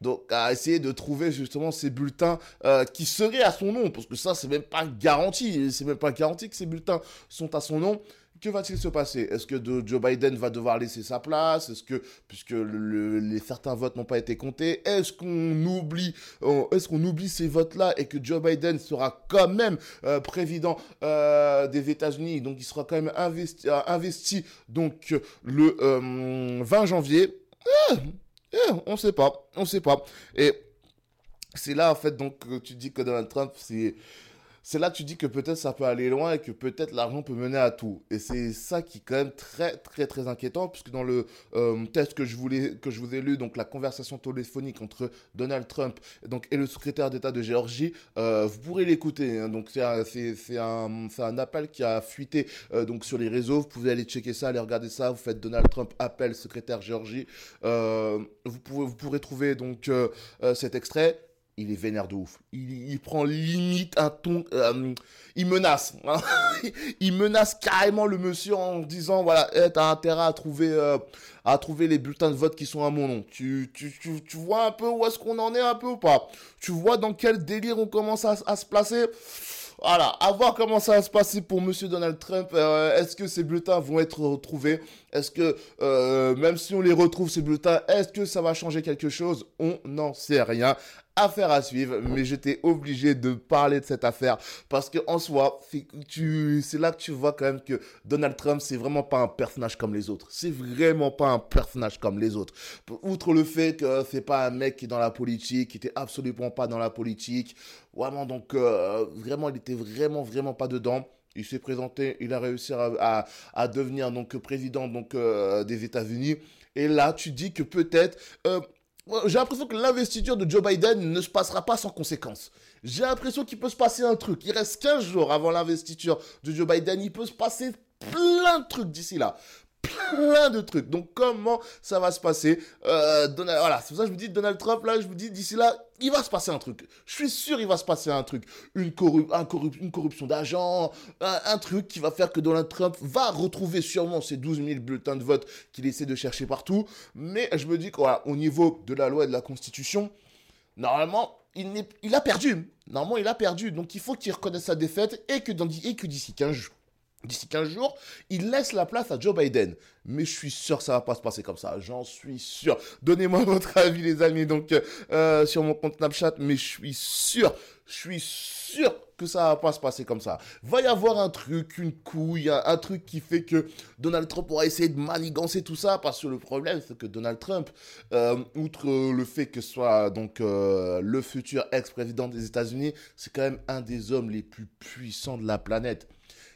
Donc à essayer de trouver justement ces bulletins euh, qui seraient à son nom, parce que ça c'est même pas garanti, c'est même pas garanti que ces bulletins sont à son nom. Que va-t-il se passer? Est-ce que Joe Biden va devoir laisser sa place? Est-ce que, puisque le, le, les certains votes n'ont pas été comptés, est-ce qu'on oublie, euh, est-ce qu'on oublie ces votes-là et que Joe Biden sera quand même euh, président euh, des États-Unis, donc il sera quand même investi, donc le 20 janvier. Eh, eh, On ne sait pas, on sait pas. Et c'est là en fait donc que tu dis que Donald Trump c'est c'est là que tu dis que peut-être ça peut aller loin et que peut-être l'argent peut mener à tout. Et c'est ça qui est quand même très très très inquiétant puisque dans le euh, test que je voulais que je vous ai lu, donc la conversation téléphonique entre Donald Trump et le secrétaire d'État de Géorgie, euh, vous pourrez l'écouter. Hein, donc c'est un, appel qui a fuité euh, donc sur les réseaux. Vous pouvez aller checker ça, aller regarder ça. Vous faites Donald Trump appelle secrétaire Géorgie. Vous pouvez vous pourrez trouver donc cet extrait il est vénère de ouf. Il, prend limite un ton. Euh, il menace. Hein. il menace carrément le monsieur en disant voilà, hey, t'as intérêt à trouver, euh, à trouver les bulletins de vote qui sont à mon nom. Tu, tu, tu, tu vois un peu où est-ce qu'on en est un peu ou pas? Tu vois dans quel délire on commence à, à se placer? Voilà, à voir comment ça va se passer pour Monsieur Donald Trump. Euh, est-ce que ces bulletins vont être retrouvés? Est-ce que, euh, même si on les retrouve, ces bulletins, est-ce que ça va changer quelque chose? On n'en sait rien. Affaire à suivre, mais j'étais obligé de parler de cette affaire parce que en soi, c'est là que tu vois quand même que Donald Trump, c'est vraiment pas un personnage comme les autres. C'est vraiment pas un personnage comme les autres. Outre le fait que c'est pas un mec qui est dans la politique, qui était absolument pas dans la politique, vraiment donc euh, vraiment il était vraiment vraiment pas dedans. Il s'est présenté, il a réussi à, devenir donc président euh, des États-Unis. Et là, tu dis que peut-être euh, j'ai l'impression que l'investiture de Joe Biden ne se passera pas sans conséquence. J'ai l'impression qu'il peut se passer un truc. Il reste 15 jours avant l'investiture de Joe Biden. Il peut se passer plein de trucs d'ici là plein de trucs. Donc comment ça va se passer euh, Donald, Voilà, c'est ça je vous dis Donald Trump, là, je vous dis d'ici là, il va se passer un truc. Je suis sûr il va se passer un truc. Une, corrup un corrup une corruption d'agents, un, truc qui va faire que Donald Trump va retrouver sûrement ces 12 000 bulletins de vote qu'il essaie de chercher partout. Mais je me dis qu'au niveau de la loi et de la Constitution, normalement, il, a perdu. Normalement, il a perdu. Donc il faut qu'il reconnaisse sa défaite et que, dans, et que d'ici 15 jours, d'ici 15 jours, il laisse la place à Joe Biden. Mais je suis sûr que ça va pas se passer comme ça. J'en suis sûr. Donnez-moi votre avis, les amis, donc euh, sur mon compte Snapchat. Mais je suis sûr, je suis sûr que ça va pas se passer comme ça. Va y avoir un truc, une couille, un, truc qui fait que Donald Trump aura essayé de manigancer tout ça. Parce que le problème, c'est que Donald Trump, euh, outre le fait que ce soit donc euh, le futur ex-président des États-Unis, c'est quand même un des hommes les plus puissants de la planète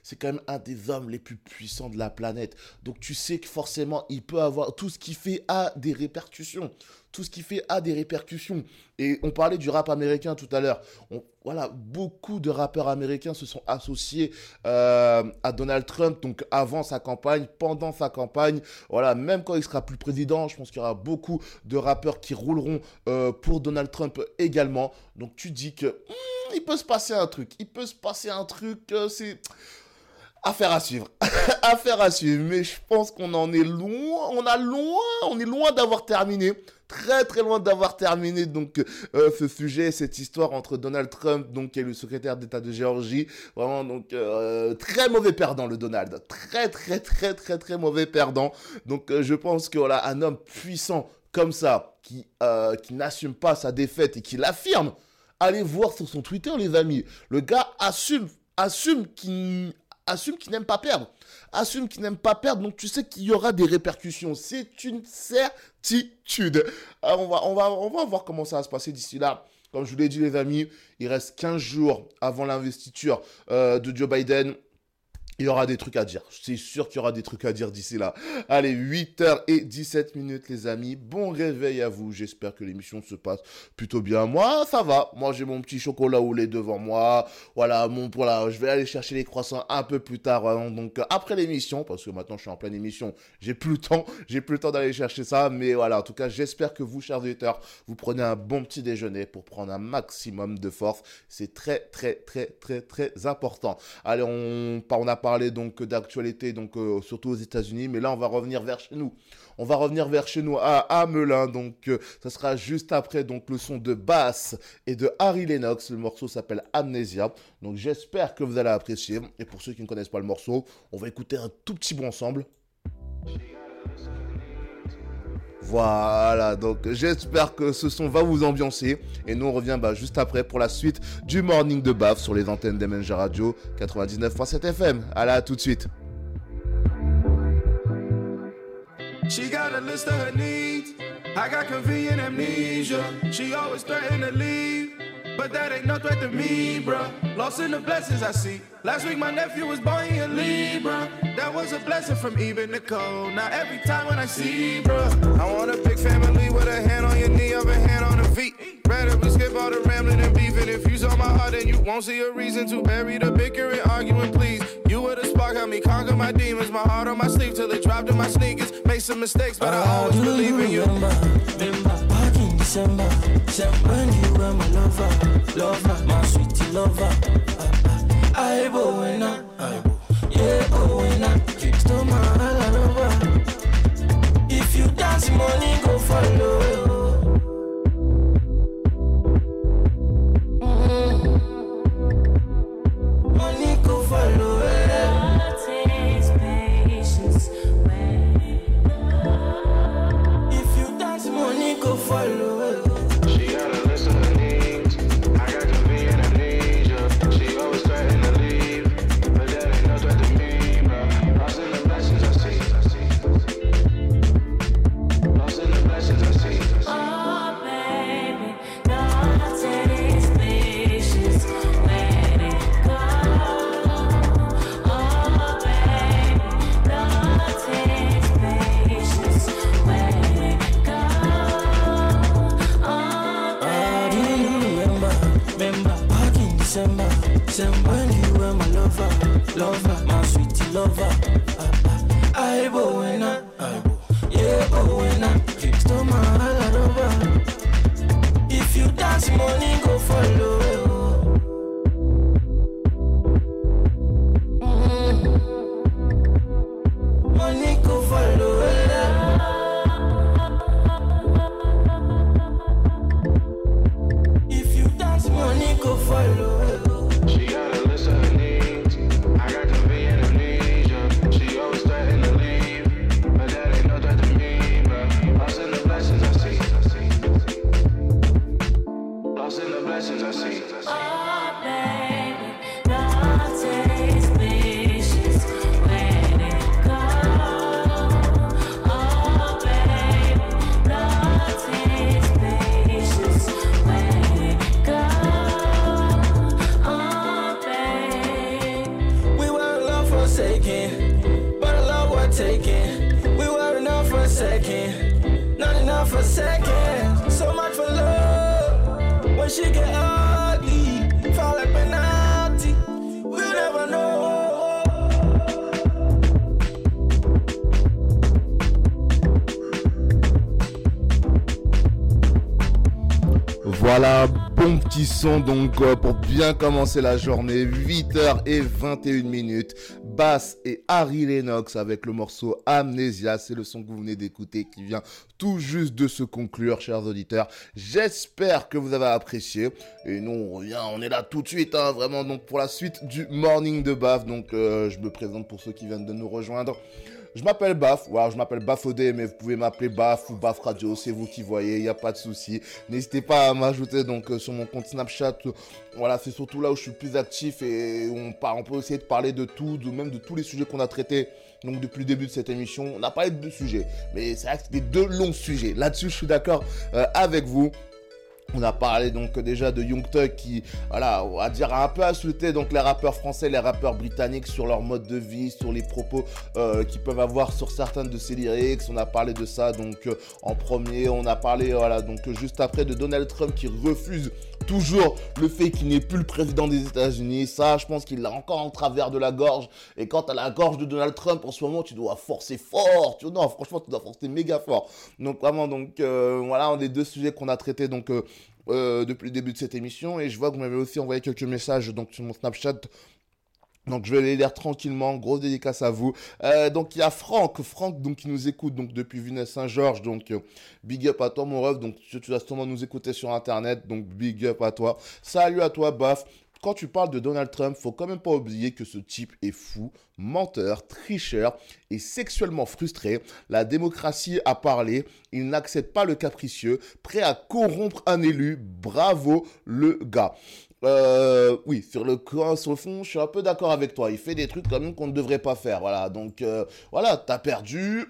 c'est quand même un des hommes les plus puissants de la planète. Donc tu sais que forcément, il peut avoir tout ce qu'il fait a des répercussions. Tout ce qu'il fait a des répercussions. Et on parlait du rap américain tout à l'heure. Voilà, beaucoup de rappeurs américains se sont associés euh, à Donald Trump. Donc avant sa campagne, pendant sa campagne, voilà, même quand il sera plus président, je pense qu'il y aura beaucoup de rappeurs qui rouleront euh, pour Donald Trump également. Donc tu dis que hmm, il peut se passer un truc. Il peut se passer un truc. Euh, c'est Affaire à suivre. Affaire à suivre. Mais je pense qu'on en est loin. On a loin. On est loin d'avoir terminé. Très très loin d'avoir terminé donc euh, ce sujet, cette histoire entre Donald Trump donc et le secrétaire d'État de Géorgie. Vraiment donc euh, très mauvais perdant le Donald. Très très très très très mauvais perdant. Donc euh, je pense que voilà un homme puissant comme ça qui n'assume pas sa défaite et qui l'affirme. Allez voir sur son Twitter les amis. Le gars assume assume qu'il assume qu'il n'aime pas perdre. Assume qu'il n'aime pas perdre, donc tu sais qu'il y aura des répercussions. C'est une certitude. Va, on va voir comment ça va se passer d'ici là. Comme je vous l'ai dit les amis, il reste 15 jours avant l'investiture euh, de Joe Biden. Il y aura des trucs à dire. C'est sûr qu'il y aura des trucs à dire d'ici là. Allez, 8h17 minutes, les amis. Bon réveil à vous. J'espère que l'émission se passe plutôt bien. Moi, ça va. Moi, j'ai mon petit chocolat au lait devant moi. Voilà, mon, voilà, je vais aller chercher les croissants un peu plus tard. hein. donc, euh, après l'émission, parce que maintenant, je suis en pleine émission. J'ai plus le temps. J'ai plus le temps d'aller chercher ça. Mais voilà, en tout cas, j'espère que vous, chers auditeurs, vous prenez un bon petit déjeuner pour prendre un maximum de force. C'est très, très, très, très, très important. Allez, on, on a parlé donc d'actualité, donc euh, surtout aux États-Unis, mais là, on va revenir vers chez nous. On va revenir vers chez nous à Hamelin, donc euh, ça sera juste après donc le son de Bass et de Harry Lennox. Le morceau s'appelle Amnesia. Donc j'espère que vous allez apprécier. Et pour ceux qui ne connaissent pas le morceau, on va écouter un tout petit bout ensemble. Voilà, donc j'espère que ce son va vous ambiancer. Et nous, on revient bah, juste après pour la suite du Morning de Baf sur les antennes d'MNG Radio 99.7 FM. Allez, à tout de suite. But that ain't no threat to me, bruh. Lost in the blessings I see. Last week my nephew was born in Libra. That was a blessing from even Nicole. Now every time when I see, bruh, I want a big family with a hand on your knee, a hand on the feet. Rather we skip all the rambling and beefing. If you saw my heart, then you won't see a reason to bury the bickering, arguing, please. You were the spark, help me conquer my demons. My heart on my sleeve till it dropped in my sneakers. Make some mistakes, but I always believe in you. Back in December, December when you were my lover, lover, my sweetie lover. I bo winner, yeah, oh winner. Stole my heart over. If you dance, money go follow. Petit donc euh, pour bien commencer la journée, 8h21 minutes. Bass et Harry Lennox avec le morceau Amnesia, c'est le son que vous venez d'écouter qui vient tout juste de se conclure, chers auditeurs. J'espère que vous avez apprécié. Et nous, on revient, on est là tout de suite, hein, vraiment donc pour la suite du Morning de Baf. Donc euh, je me présente pour ceux qui viennent de nous rejoindre. Je m'appelle Baf, voilà, je m'appelle Bafodé, mais vous pouvez m'appeler Baf ou Baf Radio, c'est vous qui voyez, il n'y a pas de souci. N'hésitez pas à m'ajouter donc euh, sur mon compte Snapchat. Voilà, c'est surtout là où je suis plus actif et on, on peut essayer de parler de tout, même de tous les sujets qu'on a traités. Donc depuis le début de cette émission, on a parlé de deux sujets, mais c'est vrai que c'était deux longs sujets. Là-dessus, je suis d'accord euh, avec vous. On a parlé donc déjà de Young Thug qui, voilà, on va dire a un peu insulté donc les rappeurs français, les rappeurs britanniques sur leur mode de vie, sur les propos euh, qu'ils peuvent avoir sur certaines de ces lyrics. On a parlé de ça donc euh, en premier. On a parlé voilà donc juste après de Donald Trump qui refuse toujours le fait qu'il n'est plus le président des États-Unis. Ça, je pense qu'il l'a encore en travers de la gorge. Et quand à la gorge de Donald Trump, en ce moment, tu dois forcer fort. Tu, non, franchement, tu dois forcer méga fort. Donc vraiment, donc euh, voilà, on est deux sujets qu'on a traités donc euh, euh, depuis le début de cette émission. Et je vois que vous m'avez aussi envoyé quelques messages donc sur mon Snapchat donc je vais les lire tranquillement, grosse dédicace à vous. Euh, donc il y a Franck, Franck donc qui nous écoute donc depuis Villeneuve-Saint-Georges, donc euh, big up à toi mon ref, donc tu, tu vas sûrement nous écouter sur internet, donc big up à toi. Salut à toi Baf. Quand tu parles de Donald Trump, faut quand même pas oublier que ce type est fou, menteur, tricheur et sexuellement frustré. La démocratie a parlé, il n'accepte pas le capricieux, prêt à corrompre un élu. Bravo le gars. Euh, oui, sur le, sur le fond, je suis un peu d'accord avec toi. Il fait des trucs quand même qu'on ne devrait pas faire. Voilà, donc euh, voilà, t'as perdu.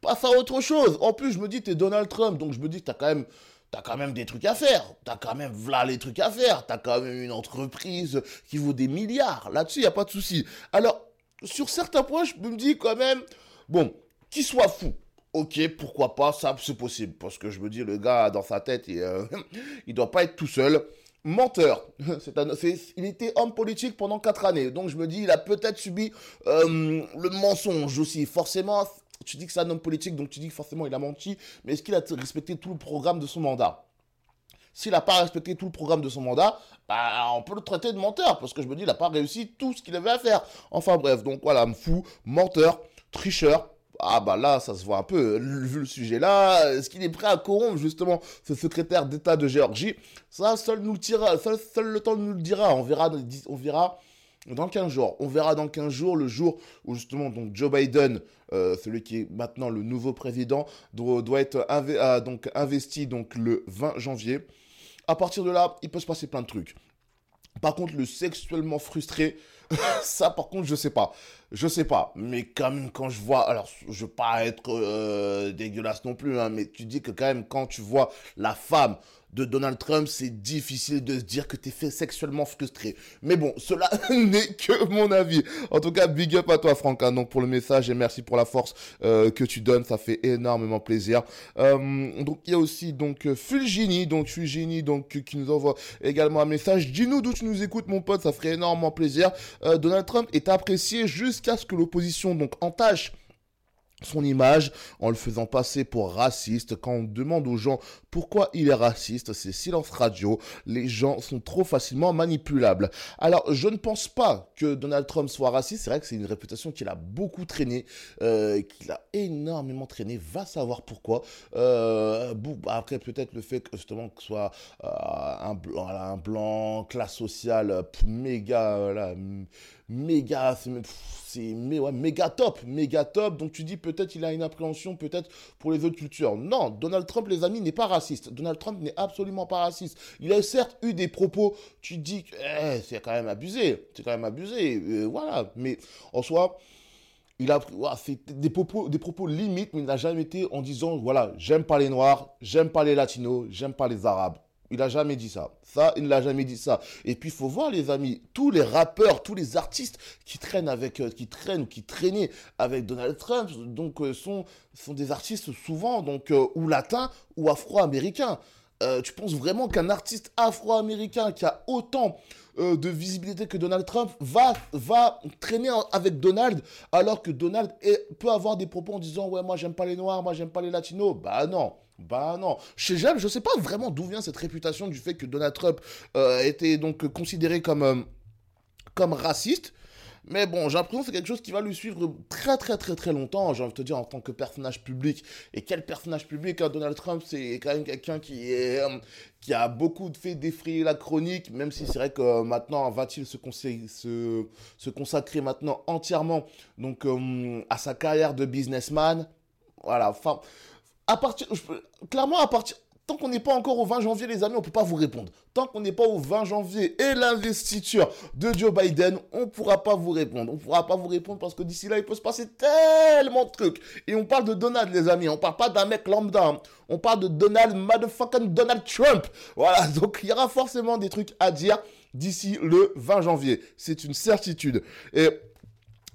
Passe à autre chose. En plus, je me dis, t'es Donald Trump, donc je me dis, t'as quand même. T'as quand même des trucs à faire. T'as quand même voilà les trucs à faire. T'as quand même une entreprise qui vaut des milliards. Là-dessus, il a pas de souci. Alors, sur certains points, je me dis quand même, bon, qu'il soit fou. Ok, pourquoi pas, ça c'est possible. Parce que je me dis, le gars, dans sa tête, il, euh, doit pas être tout seul menteur. Il était homme politique pendant 4 années. Donc je me dis, il a peut-être subi euh, le mensonge aussi. Forcément, tu dis que c'est un homme politique, donc tu dis forcément il a menti. Mais est-ce qu'il a respecté tout le programme de son mandat? S'il n'a pas respecté tout le programme de son mandat, bah, on peut le traiter de menteur. Parce que je me dis, il n'a pas réussi tout ce qu'il avait à faire. Enfin bref, donc voilà, fou, menteur, tricheur, ah bah là, ça se voit un peu, vu le sujet là, est-ce qu'il est prêt à corrompre justement ce secrétaire d'État de Géorgie? Ça, seul nous le seul, seul, le temps nous le dira, on verra, on verra dans 15 jours. On verra dans 15 jours, le jour où justement donc Joe Biden, euh, celui qui est maintenant le nouveau président, doit, être euh, donc investi donc le 20 janvier. À partir de là, il peut se passer plein de trucs. Par contre, le sexuellement frustré, ça par contre, je sais pas. Je sais pas. Mais quand même, quand je vois. Alors, je veux pas être euh, dégueulasse non plus, hein, mais tu dis que quand même, quand tu vois la femme de Donald Trump, c'est difficile de se dire que tu es fait sexuellement frustré. Mais bon, cela n'est que mon avis. En tout cas, big up à toi, Franck, hein, donc pour le message et merci pour la force euh, que tu donnes. Ça fait énormément plaisir. Euh, donc, il y a aussi donc Fulgini, donc Fulgini, donc qui nous envoie également un message. Dis-nous d'où tu nous écoutes, mon pote, ça ferait énormément plaisir. Donald Trump est apprécié jusqu'à ce que l'opposition donc entache son image en le faisant passer pour raciste. Quand on demande aux gens pourquoi il est raciste, c'est silence radio. Les gens sont trop facilement manipulables. Alors, je ne pense pas que Donald Trump soit raciste. C'est vrai que c'est une réputation qu'il a beaucoup traîné, euh, qu'il a énormément traîné. Va savoir pourquoi. Euh, après, peut-être le fait que justement que soit euh, un, blanc, classe sociale méga, méga, c'est méga top, méga top. Donc tu dis peut-être il a une appréhension peut-être pour les autres cultures. Non, Donald Trump, les amis, n'est pas raciste. Donald Trump n'est absolument pas raciste. Il a certes eu des propos, tu dis eh, c'est quand même abusé, c'est quand même abusé, euh, voilà. Mais en soi, il a fait des propos, des propos limites, mais il n'a jamais été en disant voilà, j'aime pas les noirs, j'aime pas les latinos, j'aime pas les arabes. Il n'a jamais dit ça. Ça, il ne l'a jamais dit ça. Et puis, il faut voir, les amis, tous les rappeurs, tous les artistes qui traînent avec, euh, qui traînent, qui traînaient avec Donald Trump, donc, euh, sont, sont des artistes souvent, donc, euh, ou latins ou afro-américains. tu penses vraiment qu'un artiste afro-américain qui a autant de visibilité que Donald Trump va, va traîner avec Donald alors que Donald peut avoir des propos en disant ouais moi j'aime pas les noirs, moi j'aime pas les latinos? Bah non, bah non. Chez J'aime, je sais pas vraiment d'où vient cette réputation du fait que Donald Trump euh, était donc considéré comme, euh, comme raciste. Mais bon, j'ai l'impression que c'est quelque chose qui va lui suivre très très très très longtemps, j'ai envie de te dire, en tant que personnage public. Et quel personnage public, hein, Donald Trump, c'est quand même quelqu'un qui est... euh, qui a beaucoup fait défrayer la chronique, même si c'est vrai que euh, maintenant va-t-il se, consacrer maintenant entièrement donc à sa carrière de businessman? Voilà, enfin, clairement à partir, tant qu'on n'est pas encore au 20 janvier, les amis, on peut pas vous répondre. Tant qu'on n'est pas au 20 janvier et l'investiture de Joe Biden, on pourra pas vous répondre. On pourra pas vous répondre parce que d'ici là, il peut se passer tellement de trucs. Et on parle de Donald, les amis. On parle pas d'un mec lambda. On parle de Donald motherfucking Donald Trump. Voilà, donc il y aura forcément des trucs à dire d'ici le 20 janvier. C'est une certitude. Et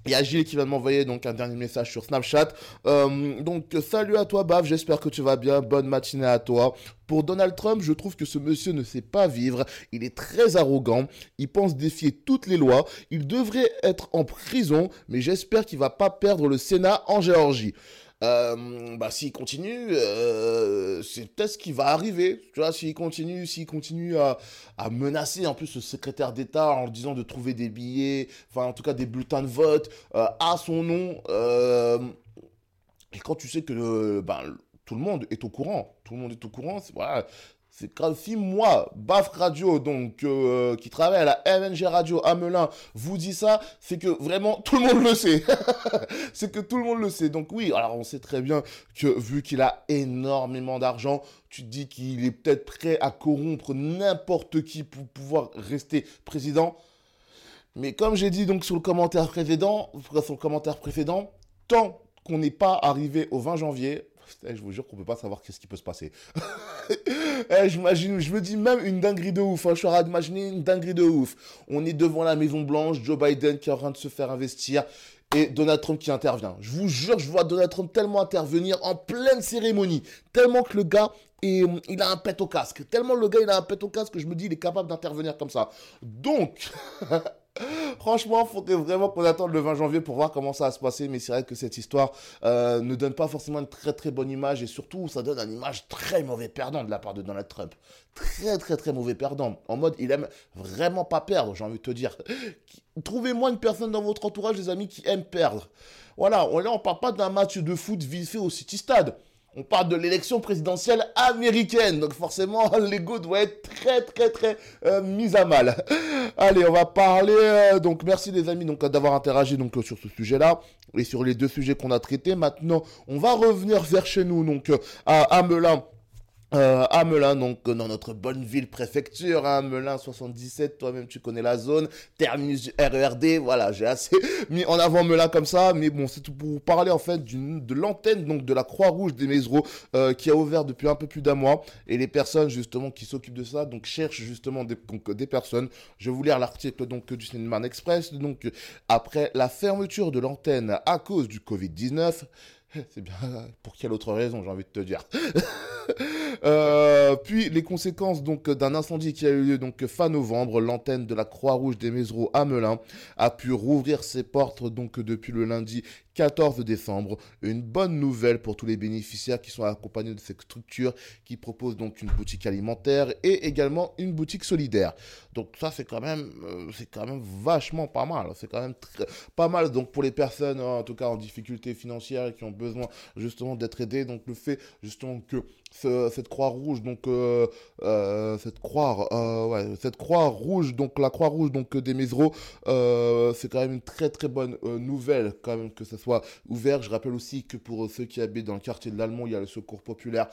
il y a Gilles qui va m'envoyer donc un dernier message sur Snapchat. Euh, donc salut à toi Bav, j'espère que tu vas bien. Bonne matinée à toi. Pour Donald Trump, je trouve que ce monsieur ne sait pas vivre. Il est très arrogant. Il pense défier toutes les lois. Il devrait être en prison, mais j'espère qu'il va pas perdre le Sénat en Géorgie. Euh, bah s'il continue, euh, c'est peut-être ce qui va arriver. Tu vois, s'il continue, s'il continue à, à menacer en plus le secrétaire d'État en disant de trouver des billets, enfin en tout cas des bulletins de vote euh, à son nom. euh, et quand tu sais que ben, tout le monde est au courant, tout le monde est au courant, voilà, c'est grave. Si moi, Baf Radio, donc euh, qui travaille à la MNG Radio à Melun, vous dit ça, c'est que vraiment tout le monde le sait. c'est que tout le monde le sait. Donc oui, alors on sait très bien que vu qu'il a énormément d'argent, tu dis qu'il est peut-être prêt à corrompre n'importe qui pour pouvoir rester président. Mais comme j'ai dit donc sur le commentaire précédent, sur le commentaire précédent, tant qu'on n'est pas arrivé au 20 janvier, je vous jure qu'on peut pas savoir qu'est-ce qui peut se passer. Eh, je me dis même une dinguerie de ouf. Hein, je suis en train d'imaginer une dinguerie de ouf. On est devant la Maison Blanche, Joe Biden qui est en train de se faire investir et Donald Trump qui intervient. Je vous jure, je vois Donald Trump tellement intervenir en pleine cérémonie, tellement que le gars est, il a un pet au casque, tellement le gars il a un pet au casque que je me dis il est capable d'intervenir comme ça. Donc Franchement, il faudrait vraiment qu'on attende le 20 janvier pour voir comment ça va se passer. Mais c'est vrai que cette histoire euh, ne donne pas forcément une très très bonne image. Et surtout, ça donne une image très mauvais perdant de la part de Donald Trump. Très très très mauvais perdant. En mode, il aime vraiment pas perdre, j'ai envie de te dire. Trouvez-moi une personne dans votre entourage, les amis, qui aime perdre. Voilà, là, on parle pas d'un match de foot vite fait au City Stade. On parle de l'élection présidentielle américaine. Donc forcément, l'ego doit être très très très euh, mis à mal. Allez, on va parler. euh, donc merci les amis donc d'avoir interagi donc sur ce sujet-là et sur les deux sujets qu'on a traités. Maintenant, on va revenir vers chez nous donc euh, à, à Melun. Euh, à Melun, donc euh, dans notre bonne ville préfecture, hein, Melun 77, toi-même tu connais la zone, terminus du RERD, voilà, j'ai assez mis en avant Melun comme ça, mais bon, c'est tout pour vous parler en fait de l'antenne donc de la Croix-Rouge des Mésereaux qui a ouvert depuis un peu plus d'un mois, et les personnes justement qui s'occupent de ça, donc cherchent justement des personnes. Je vais vous lire l'article donc du Cinéman Express, donc après la fermeture de l'antenne à cause du Covid-19, c'est bien, pour quelle autre raison, j'ai envie de te dire. Euh, puis les conséquences donc d'un incendie qui a eu lieu donc fin novembre, l'antenne de la Croix-Rouge des Mésereaux à Melun a pu rouvrir ses portes donc depuis le lundi 14 décembre. Une bonne nouvelle pour tous les bénéficiaires qui sont accompagnés de cette structure qui propose donc une boutique alimentaire et également une boutique solidaire. Donc ça c'est quand même euh, c'est quand même vachement pas mal. C'est quand même très- pas mal donc pour les personnes en tout cas en difficulté financière et qui ont besoin justement d'être aidées. Donc le fait justement que ce- cette croix rouge donc euh, euh, cette croix euh, ouais, cette croix rouge donc la croix rouge donc des Mésereaux c'est quand même une très très bonne nouvelle quand même que ça soit ouvert. Je rappelle aussi que pour ceux qui habitent dans le quartier de l'Allemand il y a le secours populaire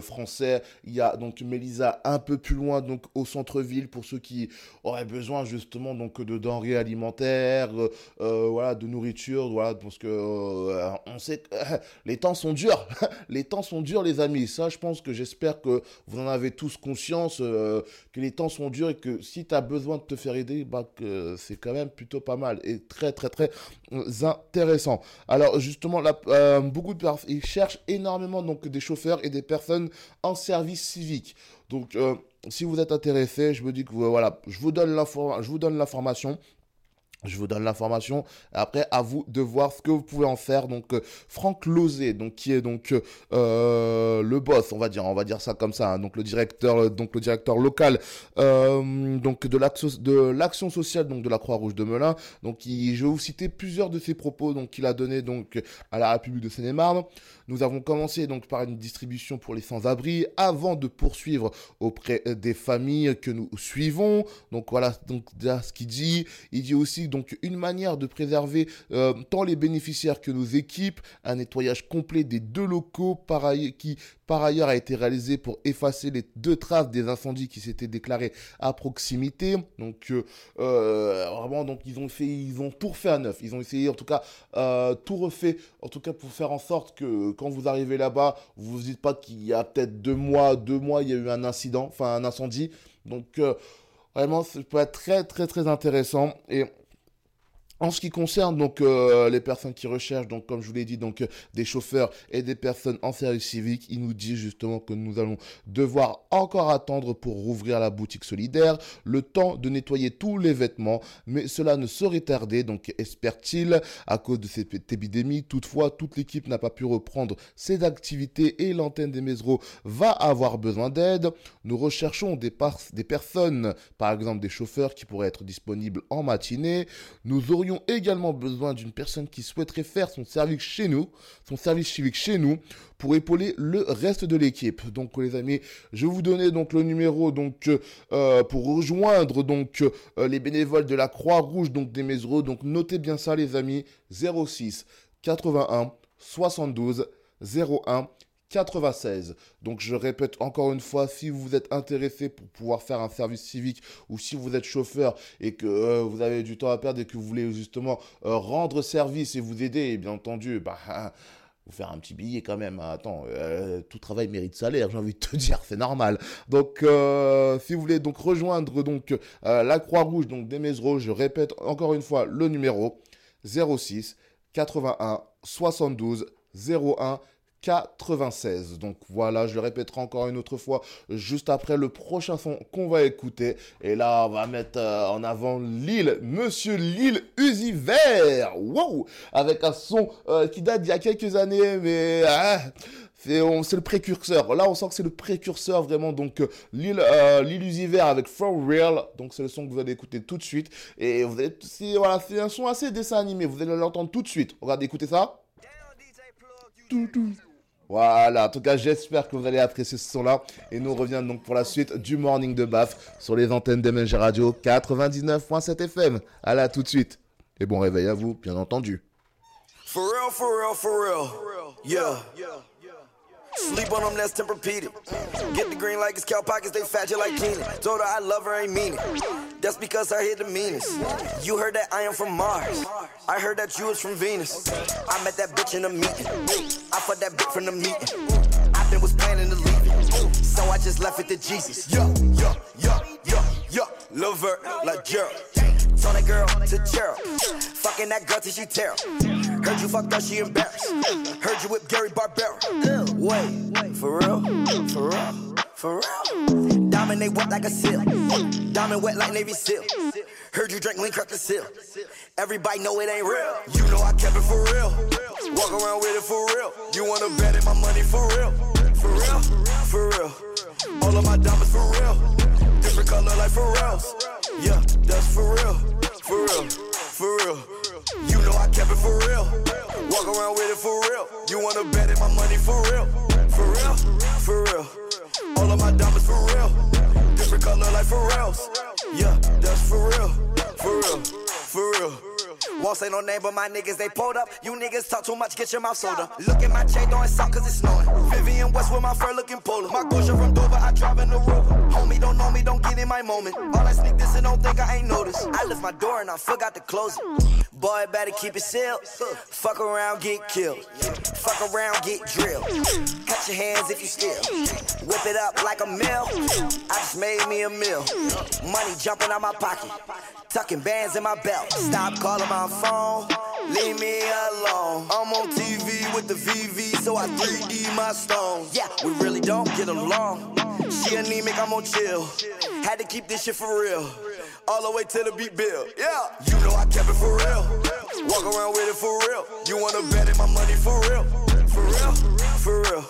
français. Il y a donc Mélisa un peu plus loin donc au centre-ville pour ceux qui auraient besoin justement donc de denrées alimentaires voilà de nourriture voilà parce que on sait que les temps sont durs. Les temps sont durs les amis. Ça je que j'espère que vous en avez tous conscience euh, que les temps sont durs et que si tu as besoin de te faire aider bah que c'est quand même plutôt pas mal et très très très euh, intéressant. Alors justement là euh, beaucoup de ils cherchent énormément donc des chauffeurs et des personnes en service civique. Donc si vous êtes intéressé je me dis que voilà je vous donne l'info je vous donne l'information Je vous donne l'information. Après, à vous de voir ce que vous pouvez en faire. Donc, euh, Franck Lozé, donc qui est donc euh, le boss, on va dire, on va dire ça comme ça. hein. donc le directeur, donc le directeur local, euh, donc de l'action sociale, donc de la Croix-Rouge de Melun. Donc, il- je vais vous citer plusieurs de ses propos, donc qu'il a donné donc à la République de Seine-et-Marne. Nous avons commencé donc par une distribution pour les sans-abri, avant de poursuivre auprès euh, des familles que nous suivons. Donc voilà, donc ce qu'il dit. Il dit aussi une manière de préserver euh, tant les bénéficiaires que nos équipes, un nettoyage complet des deux locaux par aille- qui par ailleurs a été réalisé pour effacer les deux traces des incendies qui s'étaient déclarés à proximité. Donc euh, euh, vraiment donc ils ont fait ils ont tout refait à neuf. Ils ont essayé en tout cas euh, tout refait en tout cas pour faire en sorte que quand vous arrivez là-bas, vous vous dites pas qu'il y a peut-être deux mois, deux mois il y a eu un incident, enfin un incendie. Donc vraiment ça peut être très très très intéressant et en ce qui concerne donc euh, les personnes qui recherchent, donc comme je vous l'ai dit, donc euh, des chauffeurs et des personnes en service civique, il nous dit justement que nous allons devoir encore attendre pour rouvrir la boutique solidaire, le temps de nettoyer tous les vêtements, mais cela ne saurait tarder, donc espère-t-il, à cause de cette épidémie. Toutefois, toute l'équipe n'a pas pu reprendre ses activités et l'antenne des Mesro va avoir besoin d'aide. Nous recherchons des, des personnes, par exemple des chauffeurs qui pourraient être disponibles en matinée. Nous aurions également besoin d'une personne qui souhaiterait faire son service chez nous, son service civique chez nous, pour épauler le reste de l'équipe. Donc les amis, je vous donner donc le numéro donc euh, pour rejoindre donc euh, les bénévoles de la Croix-Rouge donc des Mesro. Donc notez bien ça les amis, 06 81 72 01 96. Donc je répète encore une fois, si vous êtes intéressé pour pouvoir faire un service civique ou si vous êtes chauffeur et que euh, vous avez du temps à perdre et que vous voulez justement euh, rendre service et vous aider, et bien entendu, bah, vous faire un petit billet quand même. hein. Attends, euh, tout travail mérite salaire, j'ai envie de te dire, c'est normal. Donc, si vous voulez donc rejoindre donc la Croix-Rouge donc des Mesro, je répète encore une fois le numéro 06 81 72 01 96. Donc voilà, je le répéterai encore une autre fois juste après le prochain son qu'on va écouter. Et là, on va mettre euh, en avant Lille, Monsieur Lille Uzi Vert. Wow Avec un son euh, qui date d'il y a quelques années, mais ah, c'est le précurseur. Là, on sent que c'est le précurseur vraiment. Donc euh, Lille, euh, avec For Real. Donc c'est le son que vous allez écouter tout de suite. Et vous allez, c'est voilà, c'est un son assez dessin animé. Vous allez l'entendre tout de suite. Regardez, écoutez ça. Tout, tout. Voilà, en tout cas, j'espère que vous allez apprécier ce son-là. Et nous reviendrons donc pour la suite du Morning de Baf sur les antennes d'MNG Radio 99.7 FM. Allez, à tout de suite. Et bon réveil à vous, bien entendu. For real, for real, for real. Yeah. Sleep on them, that's Tempur-Pedic. Get the green like it's cow pockets, they fat you like Keenan. Told her I love her, ain't mean it. That's because I hit the meanest. You heard that I am from Mars. I heard that you was from Venus. I met that bitch in a meeting. I fucked that bitch from the meeting. I been was planning to leave it. So I just left it to Jesus. Yo, yo, yo, yo, yo. Love her like Gerald. Told that girl to Gerald. Fucking that girl till she tear. Heard you fucked up, she embarrassed. Heard you whip Gary Barbera. Wait, for real? For real? For real? Dominate wet like a seal. Diamond wet like Navy SEAL. Heard you drink lean crack the seal. Everybody know it ain't real. You know I kept it for real. Walk around with it for real. You wanna bet it my money for real? For real? For real? All of my diamonds for real. Color like Pharrell's. Yeah, that's for real. For real. For real. You know I kept it for real. Walk around with it for real. You wanna bet it my money for real? For real? For real. All of my diamonds for real. Different color like Pharrell's. Yeah, that's for real. For real. For real. Won't say no name, but my niggas, they pulled up. You niggas talk too much, get your mouth sold up. Look at my chain throwing salt cause it's snowing. Vivian West with my fur looking polar. My Gosha from Dover, I drive in the rover. Homie, don't know me, don't get in my moment. All I sneak this and don't think I ain't noticed. I left my door and I forgot to close it. Boy, better keep it sealed. Fuck around, get killed. Fuck around, get drilled. Cut your hands if you steal. Whip it up like a mill. I just made me a meal. Money jumping out my pocket. Tucking bands in my belt. Stop calling my phone. Leave me alone. I'm on TV with the VV, so I 3D my stones. Yeah, we really don't get along. She anemic, I'm on chill. Had to keep this shit for real. All the way till the beat bill. Yeah, you know I kept it for real. Walk around with it for real. You wanna bet in my money for real? For real? For real.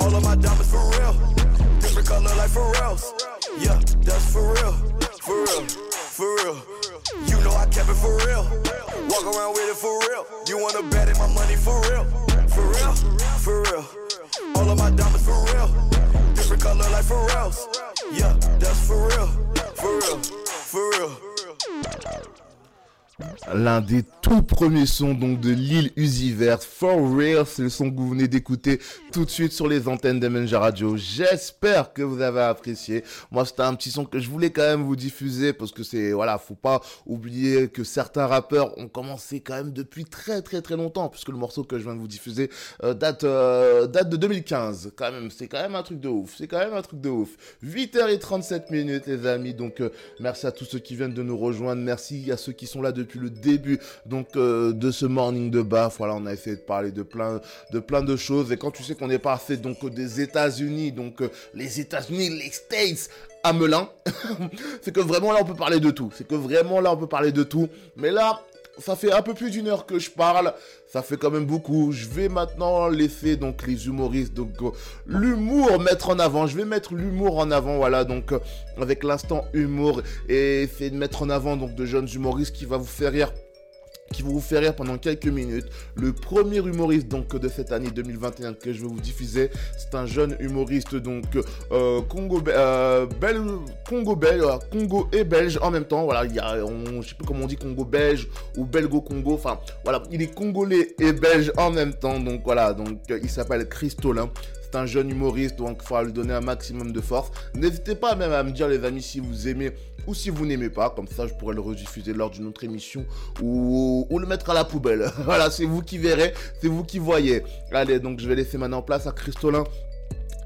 All of my diamonds for real. Different color like Pharrell's. Yeah, that's for real. For real. For real. You know I kept it for real. Walk around with it for real. You wanna bet in my money for real? For real? For real. All of my diamonds for real. Different color like Pharrell's. Yeah, that's for real. For real. For real. L'un des tout premiers sons donc de Lil Uzi Vert, For Real, c'est le son que vous venez d'écouter tout de suite sur les antennes d'Emenja Radio. J'espère que vous avez apprécié. Moi, c'était un petit son que je voulais quand même vous diffuser parce que c'est, voilà, faut pas oublier que certains rappeurs ont commencé quand même depuis très très très longtemps puisque le morceau que je viens de vous diffuser euh, date, euh, date de 2015. Quand même, c'est quand même un truc de ouf. C'est quand même un truc de ouf. 8h37 minutes, les amis. Donc, euh, merci à tous ceux qui viennent de nous rejoindre. Merci à ceux qui sont là depuis le début donc euh, de ce morning de baf. Voilà, on a essayé de parler de plein de plein de choses. Et quand tu sais qu'on est passé donc des États-Unis, donc euh, les États-Unis, les States à Melun, c'est que vraiment là on peut parler de tout. C'est que vraiment là on peut parler de tout. Mais là, ça fait un peu plus d'une heure que je parle. Ça fait quand même beaucoup. Je vais maintenant laisser donc les humoristes, donc euh, l'humour mettre en avant. Je vais mettre l'humour en avant, voilà, donc euh, avec l'instant humour et essayer de mettre en avant donc de jeunes humoristes qui va vous faire rire qui vont vous faire rire pendant quelques minutes. Le premier humoriste donc de cette année 2021 que je vais vous diffuser, c'est un jeune humoriste donc euh, Congo, euh, Congo et belge en même temps. Voilà, il y a, sais plus comment on dit Congo belge ou belgo Congo. Enfin voilà, il est congolais et belge en même temps. Donc voilà, donc euh, il s'appelle Christolin. C'est un jeune humoriste, donc il faudra lui donner un maximum de force. N'hésitez pas même à me dire, les amis, si vous aimez ou si vous n'aimez pas. Comme ça, je pourrais le rediffuser lors d'une autre émission ou, le mettre à la poubelle. voilà, c'est vous qui verrez, c'est vous qui voyez. Allez, donc je vais laisser maintenant place à Christolin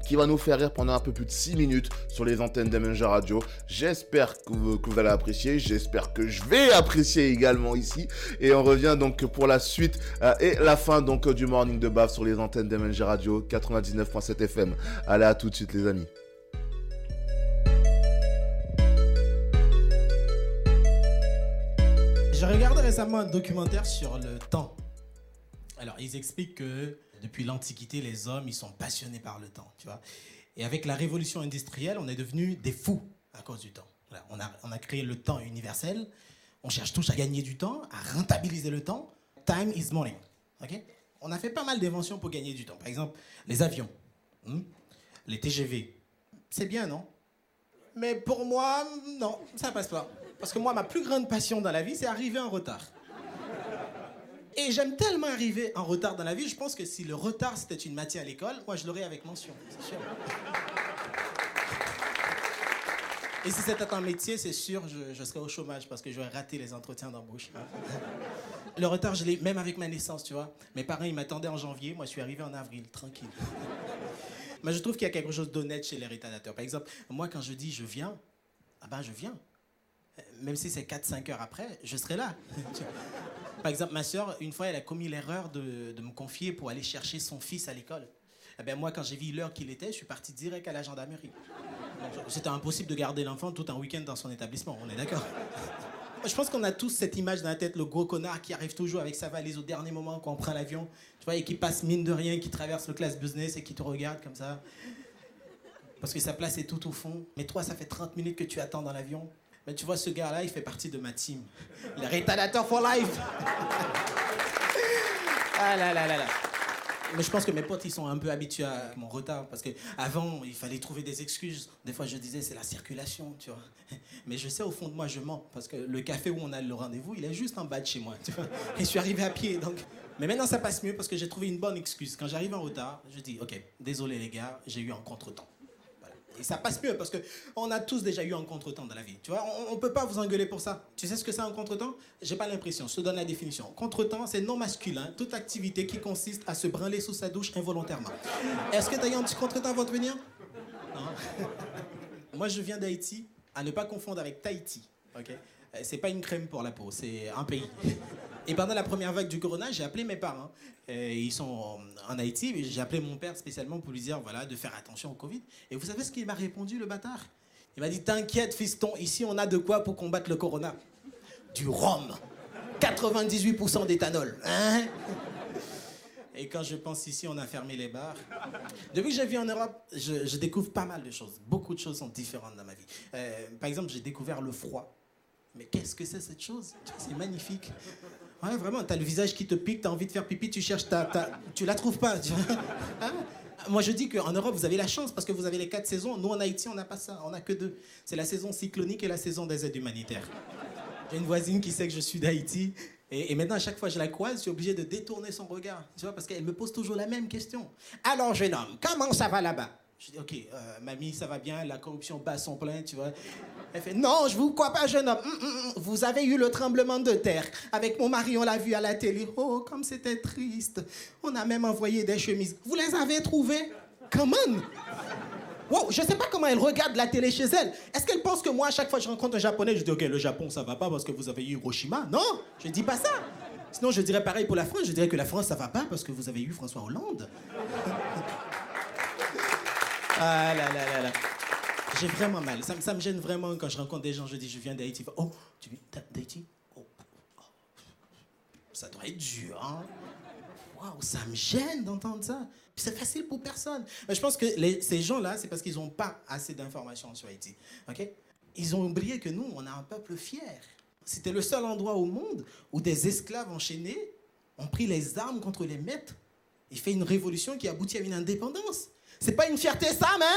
qui va nous faire rire pendant un peu plus de 6 minutes sur les antennes d'Amenja Radio. J'espère que vous, allez apprécier, j'espère que je vais apprécier également ici. Et on revient donc pour la suite euh, et la fin donc du Morning de Baf sur les antennes d'Amenja Radio 99.7 FM. Allez, à tout de suite les amis. J'ai regardé récemment un documentaire sur le temps. Alors, ils expliquent que depuis l'Antiquité, les hommes, ils sont passionnés par le temps, tu vois. Et avec la révolution industrielle, on est devenus des fous à cause du temps. On, a, on a créé le temps universel. On cherche tous à gagner du temps, à rentabiliser le temps. Time is money. ok? On a fait pas mal d'inventions pour gagner du temps. Par exemple, les avions, hmm, les TGV. C'est bien, non? Mais pour moi, non, ça passe pas. Parce que moi, ma plus grande passion dans la vie, c'est arriver en retard. Et j'aime tellement arriver en retard dans la vie, je pense que si le retard c'était une matière à l'école, moi je l'aurais avec mention, c'est sûr. Et si c'était un métier, c'est sûr, je, serais au chômage parce que j'aurais raté les entretiens d'embauche. Le retard, je l'ai même avec ma naissance, tu vois. Mes parents, ils m'attendaient en janvier, moi je suis arrivé en avril, tranquille. Mais je trouve qu'il y a quelque chose d'honnête chez les rétardateurs. Par exemple, moi quand je dis je viens, ah ben je viens. Même si c'est 4-5 heures après, je serai là. Par exemple, ma soeur, une fois, elle a commis l'erreur de, de, me confier pour aller chercher son fils à l'école. Eh ben, moi, quand j'ai vu l'heure qu'il était, je suis parti direct à la gendarmerie. C'était impossible de garder l'enfant tout un week-end dans son établissement, on est d'accord? Je pense qu'on a tous cette image dans la tête, le gros connard qui arrive toujours avec sa valise au dernier moment quand on prend l'avion, tu vois, et qui passe mine de rien, qui traverse le classe business et qui te regarde comme ça. Parce que sa place est tout au fond. Mais toi, ça fait 30 minutes que tu attends dans l'avion. Mais tu vois, ce gars-là, il fait partie de ma team. Le retardateur for life. ah là là là là. Mais je pense que mes potes, ils sont un peu habitués à mon retard. Parce qu'avant, il fallait trouver des excuses. Des fois, je disais, c'est la circulation, tu vois. Mais je sais, au fond de moi, je mens. Parce que le café où on a le rendez-vous, il est juste en bas de chez moi. Et je suis arrivé à pied, donc... Mais maintenant, ça passe mieux parce que j'ai trouvé une bonne excuse. Quand j'arrive en retard, je dis, OK, désolé les gars, j'ai eu un contretemps. Et ça passe mieux parce que on a tous déjà eu un contretemps dans la vie. Tu vois, on, on peut pas vous engueuler pour ça. Tu sais ce que c'est un contretemps? J'ai pas l'impression. Je te donne la définition. Contretemps, c'est non masculin, toute activité qui consiste à se branler sous sa douche involontairement. Est-ce que tu as eu un petit contretemps avant de venir Non. Moi, je viens d'Haïti, à ne pas confondre avec Tahiti. Ok? C'est pas une crème pour la peau, c'est un pays. Et pendant la première vague du corona, j'ai appelé mes parents. Ils sont en, Haïti. J'ai appelé mon père spécialement pour lui dire voilà, de faire attention au Covid. Et vous savez ce qu'il m'a répondu, le bâtard? Il m'a dit T'inquiète, fiston, ici on a de quoi pour combattre le corona. Du rhum. 98% d'éthanol. Hein? Et quand je pense ici, on a fermé les bars. Depuis que j'ai vu en Europe, je, je découvre pas mal de choses. Beaucoup de choses sont différentes dans ma vie. Euh, par exemple, j'ai découvert le froid. Mais qu'est-ce que c'est cette chose? C'est magnifique. Ouais, vraiment, t'as le visage qui te pique, t'as envie de faire pipi, tu cherches ta... ta- tu la trouves pas. tu. Hein Moi, je dis qu'en Europe, vous avez la chance parce que vous avez les quatre saisons. Nous, en Haïti, on n'a pas ça. On n'a que deux. C'est la saison cyclonique et la saison des aides humanitaires. J'ai une voisine qui sait que je suis d'Haïti. Et, et maintenant, à chaque fois que je la croise, je suis obligé de détourner son regard. Tu vois, parce qu'elle me pose toujours la même question. Alors, jeune homme, comment ça va là-bas? Je dis, OK, euh, mamie, ça va bien, la corruption bat son plein, tu vois. Elle fait, non, je vous crois pas, jeune homme. Hum, hum, hum. Vous avez eu le tremblement de terre. Avec mon mari, on l'a vu à la télé. Oh, comme c'était triste. On a même envoyé des chemises. Vous les avez trouvées? Comment Wow, je sais pas comment elle regarde la télé chez elle. Est-ce qu'elle pense que moi, à chaque fois que je rencontre un japonais, je dis, OK, le Japon, ça va pas parce que vous avez eu Hiroshima? Non, je dis pas ça. Sinon, je dirais pareil pour la France. Je dirais que la France, ça va pas parce que vous avez eu François Hollande. ah là là là là. J'ai vraiment mal. Ça, me- gêne vraiment quand je rencontre des gens. Je dis, je viens d'Haïti. Oh, tu viens d'Haïti? Oh, oh. Ça doit être dur, hein Waouh, ça me gêne d'entendre ça. C'est facile pour personne. Mais je pense que ces gens-là, c'est parce qu'ils n'ont pas assez d'informations sur Haïti. ok? Ils ont oublié que nous, on a un peuple fier. C'était le seul endroit au monde où des esclaves enchaînés ont pris les armes contre les maîtres et fait une révolution qui aboutit à une indépendance. C'est pas une fierté, ça, man?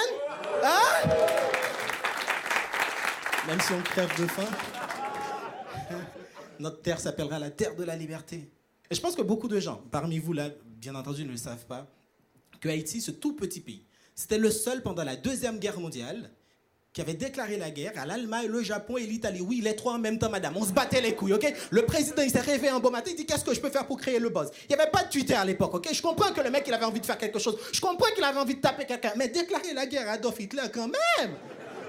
Hein? Même si on crève de faim, notre terre s'appellera la terre de la liberté. Et je pense que beaucoup de gens, parmi vous là, bien entendu, ne le savent pas, que Haïti, ce tout petit pays, c'était le seul pendant la Deuxième Guerre mondiale qui avait déclaré la guerre à l'Allemagne, le Japon et l'Italie. Oui, les trois en même temps, madame. On se battait les couilles, ok? Le président, il s'est réveillé un beau matin, il dit Qu'est-ce que je peux faire pour créer le buzz? Il n'y avait pas de Twitter à l'époque, ok? Je comprends que le mec, il avait envie de faire quelque chose. Je comprends qu'il avait envie de taper quelqu'un. Mais déclarer la guerre à Adolf Hitler, quand même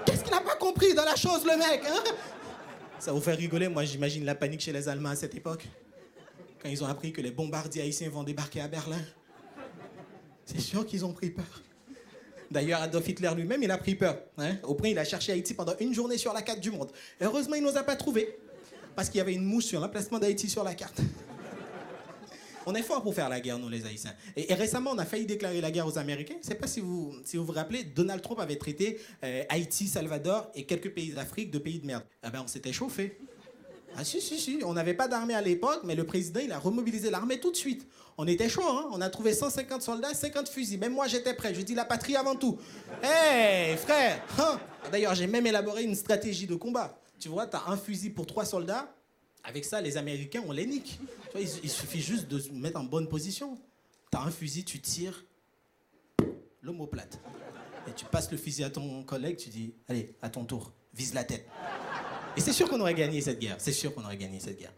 Qu'est-ce qu'il n'a pas compris dans la chose, le mec, hein? Ça vous fait rigoler, moi, j'imagine la panique chez les Allemands à cette époque. Quand ils ont appris que les bombardiers haïtiens vont débarquer à Berlin. C'est sûr qu'ils ont pris peur. D'ailleurs, Adolf Hitler lui-même, il a pris peur. hein. Au point, il a cherché Haïti pendant une journée sur la carte du monde. Heureusement, il ne nous a pas trouvés. Parce qu'il y avait une mouche sur l'emplacement d'Haïti sur la carte. On est fort pour faire la guerre, nous, les Haïtiens. Et, récemment, on a failli déclarer la guerre aux Américains. Je ne sais pas si vous, si vous vous rappelez, Donald Trump avait traité euh, Haïti, Salvador et quelques pays d'Afrique de pays de merde. Ah ben, on s'était chauffé. Ah si, si, si. On n'avait pas d'armée à l'époque, mais le président, il a remobilisé l'armée tout de suite. On était chaud, hein. On a trouvé 150 soldats, 50 fusils. Même moi, j'étais prêt. Je dis la patrie avant tout. Hé, frère hein. D'ailleurs, j'ai même élaboré une stratégie de combat. Tu vois, t'as un fusil pour trois soldats. Avec ça, les Américains, on les nique. Tu vois, il, il suffit juste de se mettre en bonne position. T'as un fusil, tu tires l'omoplate. Et tu passes le fusil à ton collègue, tu dis, allez, à ton tour, vise la tête. Et c'est sûr qu'on aurait gagné cette guerre. C'est sûr qu'on aurait gagné cette guerre.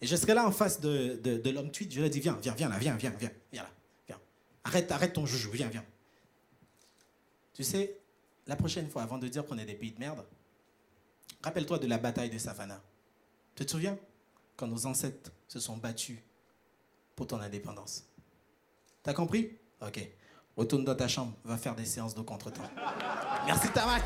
Et je serais là en face de, de, l'homme tweet, je lui ai dit, viens, viens, viens là, viens, viens, viens, viens là, viens. Arrête, arrête ton joujou, viens, viens. Tu sais, la prochaine fois, avant de dire qu'on est des pays de merde, rappelle-toi de la bataille de Savannah. Tu te souviens? Quand nos ancêtres se sont battus pour ton indépendance. T'as compris? Ok. Retourne dans ta chambre, va faire des séances de contretemps. Merci Tamak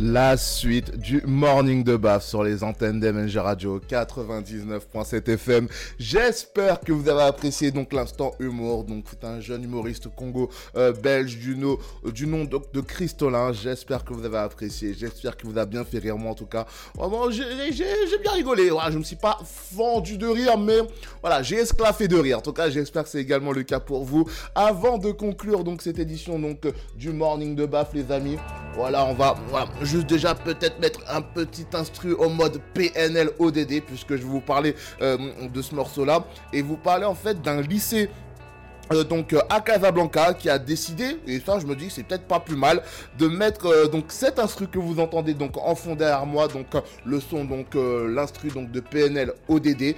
La suite du Morning de Baf sur les antennes d'MNG Radio 99.7 FM. J'espère que vous avez apprécié donc l'instant humour. Donc c'est un jeune humoriste congo euh, belge du, no- euh, du nom donc, de Christolin. J'espère que vous avez apprécié. J'espère que vous a bien fait rire moi en tout cas. Vraiment j'ai bien rigolé. Voilà, je me suis pas fendu de rire mais voilà j'ai esclaffé de rire. En tout cas j'espère que c'est également le cas pour vous. Avant de conclure donc cette édition donc euh, du Morning de Baf les amis. Voilà on va juste déjà peut-être mettre un petit instru au mode PNL ODD puisque je vais vous parler euh, de ce morceau là et vous parler en fait d'un lycée euh, donc euh, à Casablanca qui a décidé et ça je me dis que c'est peut-être pas plus mal de mettre donc cet instru que vous entendez donc en fond derrière moi donc le son donc l'instru donc de PNL ODD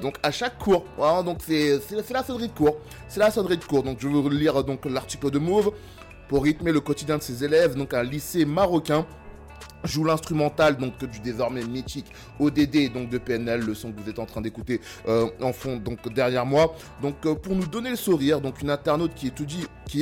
donc à chaque cours voilà, donc c'est la sonnerie de cours. C'est la sonnerie de cours. Donc je vais vous lire donc l'article de Move pour rythmer le quotidien de ses élèves. Donc un lycée marocain joue l'instrumental donc du désormais mythique ODD donc de PNL le son que vous êtes en train d'écouter euh, en fond donc derrière moi. Donc euh, pour nous donner le sourire donc une internaute qui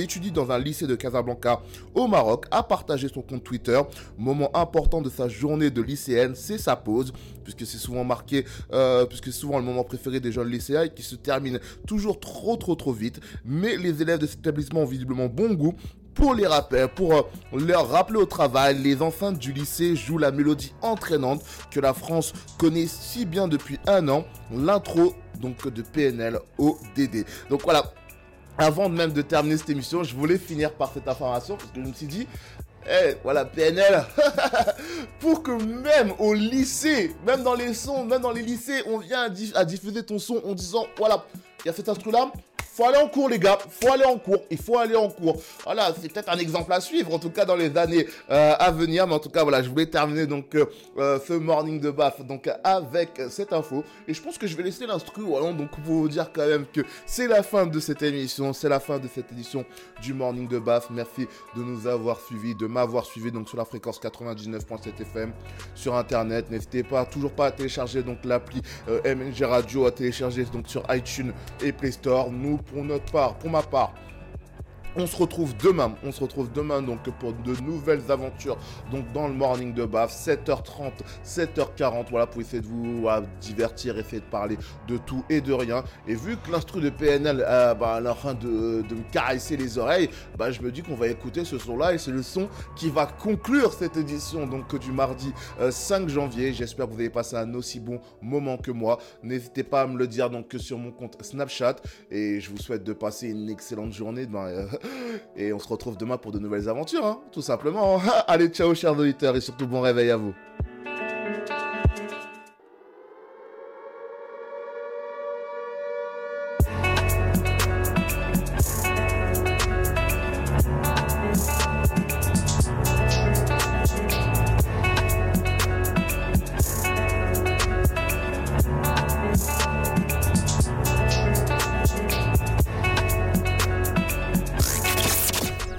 étudie dans un lycée de Casablanca au Maroc a partagé son compte Twitter. Moment important de sa journée de lycéenne c'est sa pause puisque c'est souvent marqué euh, puisque c'est souvent le moment préféré des jeunes lycéens et qui se termine toujours trop trop trop vite. Mais les élèves de cet établissement ont visiblement bon goût pour les rappels, pour euh, leur rappeler au travail, les enceintes du lycée jouent la mélodie entraînante que la France connaît si bien depuis un an, l'intro donc de PNL au DD. Donc voilà, avant même de terminer cette émission, je voulais finir par cette information parce que je me suis dit, eh, voilà, PNL, pour que même au lycée, même dans les sons, même dans les lycées, on vient à, diff- à diffuser ton son en disant, voilà, il y a cet instru-là, faut aller en cours les gars, faut aller en cours, il faut aller en cours. Voilà, c'est peut-être un exemple à suivre, en tout cas dans les années euh, à venir, mais en tout cas voilà, je voulais terminer donc euh, euh, ce morning de baf donc avec cette info, et je pense que je vais laisser l'instru, voilà, donc pour vous dire quand même que c'est la fin de cette émission, c'est la fin de cette édition du morning de baf. Merci de nous avoir suivis, de m'avoir suivi donc sur la fréquence 99.7 FM sur internet. N'hésitez pas, toujours pas à télécharger donc l'appli MNG Radio, à télécharger donc sur iTunes et Play Store. Nous, pour notre part, pour ma part, on se retrouve demain, on se retrouve demain donc pour de nouvelles aventures donc dans le morning de Baf, 7h30, 7h40, voilà pour essayer de vous euh, divertir, essayer de parler de tout et de rien. Et vu que l'instru de PNL euh, bah, est en train de, me caresser les oreilles, bah, je me dis qu'on va écouter ce son-là et c'est le son qui va conclure cette édition donc du mardi euh, 5 janvier. J'espère que vous avez passé un aussi bon moment que moi. N'hésitez pas à me le dire donc sur mon compte Snapchat et je vous souhaite de passer une excellente journée. Ben, euh, et on se retrouve demain pour de nouvelles aventures, hein, tout simplement. Allez, ciao chers auditeurs et surtout bon réveil à vous.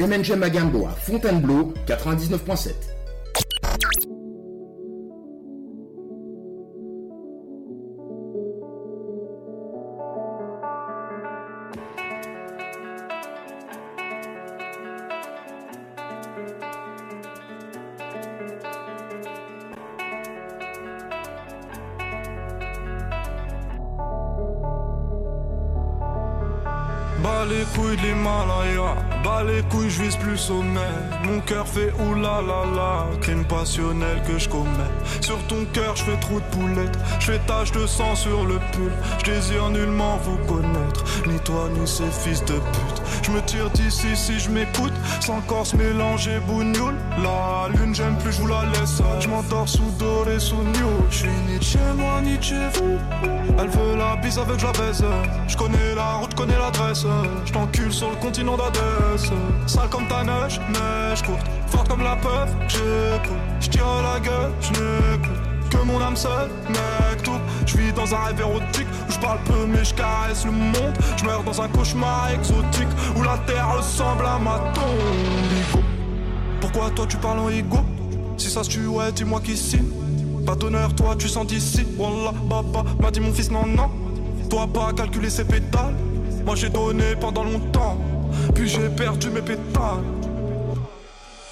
Magambo à Fontainebleau 99.7. Mon cœur fait oulala la, crime passionnel que je commets. Sur ton cœur, je fais trou de poulette, je fais tache de sang sur le pull. Je désire nullement vous connaître, ni toi ni ces fils de pute. Je me tire d'ici si je m'écoute, sans corps se mélanger bougnoule. La lune, j'aime plus, je vous la laisse. Je m'endors sous doré, sous new. Je suis ni chez moi, ni chez vous. Elle veut la bise avec la baise. Je connais la route, connais l'adresse. Je t'encule sur le continent d'Adès. Sale comme ta neige, neige courte. Forte comme la peur, j'écoute. Je tire la gueule, je n'écoute. Que mon âme seule, mec, tout. Je vis dans un rêve érotique où je parle peu mais je caresse le monde. Je meurs dans un cauchemar exotique où la terre ressemble à ma tombe. Pourquoi toi tu parles en ego? Si ça se tue, dis-moi qui signe. Pas d'honneur, toi tu sens d'ici. Wallah, baba, m'a dit mon fils, non, non. Toi pas calculer ses pétales. Moi j'ai donné pendant longtemps. Puis j'ai perdu mes pétales.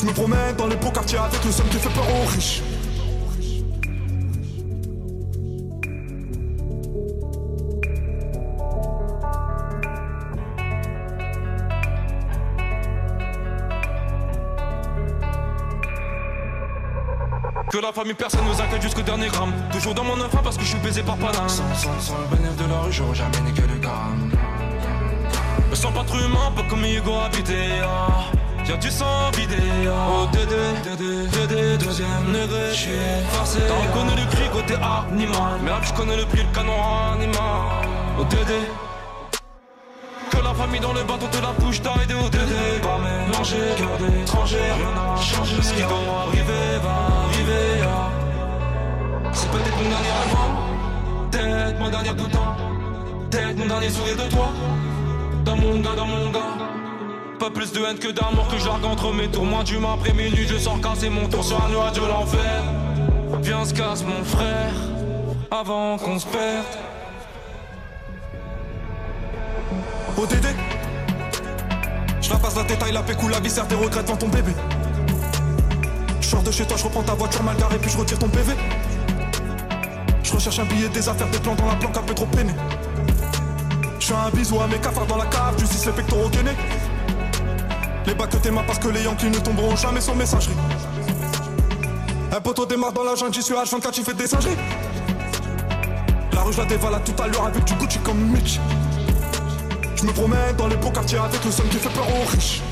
Je me promène dans les beaux quartiers avec le somme qui fait peur aux riches. Que la famille personne nous accueille jusqu'au dernier gramme Toujours dans mon enfant parce que je suis baisé par Panam Sans, le bénéfice de la rue j'aurais jamais niqué le gramme Sans sens pas pas comme Hugo habité. Ah. Y'a du sang vidé. Oh. Dédé, Dédé, Dédé, deuxième degré J'suis forcé. T'en connais le cri côté animal. Mais là je connais le prix, le canon animal. Oh Dédé que la famille dans le bateau te la bouche t'as aidé au Dédé Pas mélanger, cœur d'étranger, rien n'a changé. Ce qui doit arriver va arriver ah. C'est peut-être mon dernier album. Peut-être mon dernier bouton Peut-être mon dernier sourire de toi. Dans mon gars, dans mon gars pas plus de haine que d'amour que j'argue entre mes tours. Moins d'humain après minuit je sors casser mon tour sur un nuage de l'enfer. Viens se casse mon frère Avant qu'on se perde. ODD Je la passe la détail, la pécou, la viscère, tes regrets devant ton bébé. Je sors de chez toi, je reprends ta voiture mal garée puis je retire ton PV Je recherche un billet, des affaires, des plans dans la planque un peu trop peiné. Je fais un bisou à mes cafards dans la cave, justice les pectoraux Les bacs que tes mains parce que les Yankees ne tomberont jamais sur messagerie. Un poteau démarre dans la jungle, j'y suis H24, j'y fais des singeries. La rue je la dévalade tout à l'heure avec du Gucci comme Mitch. Je me promène dans les beaux quartiers avec le son qui fait peur aux riches.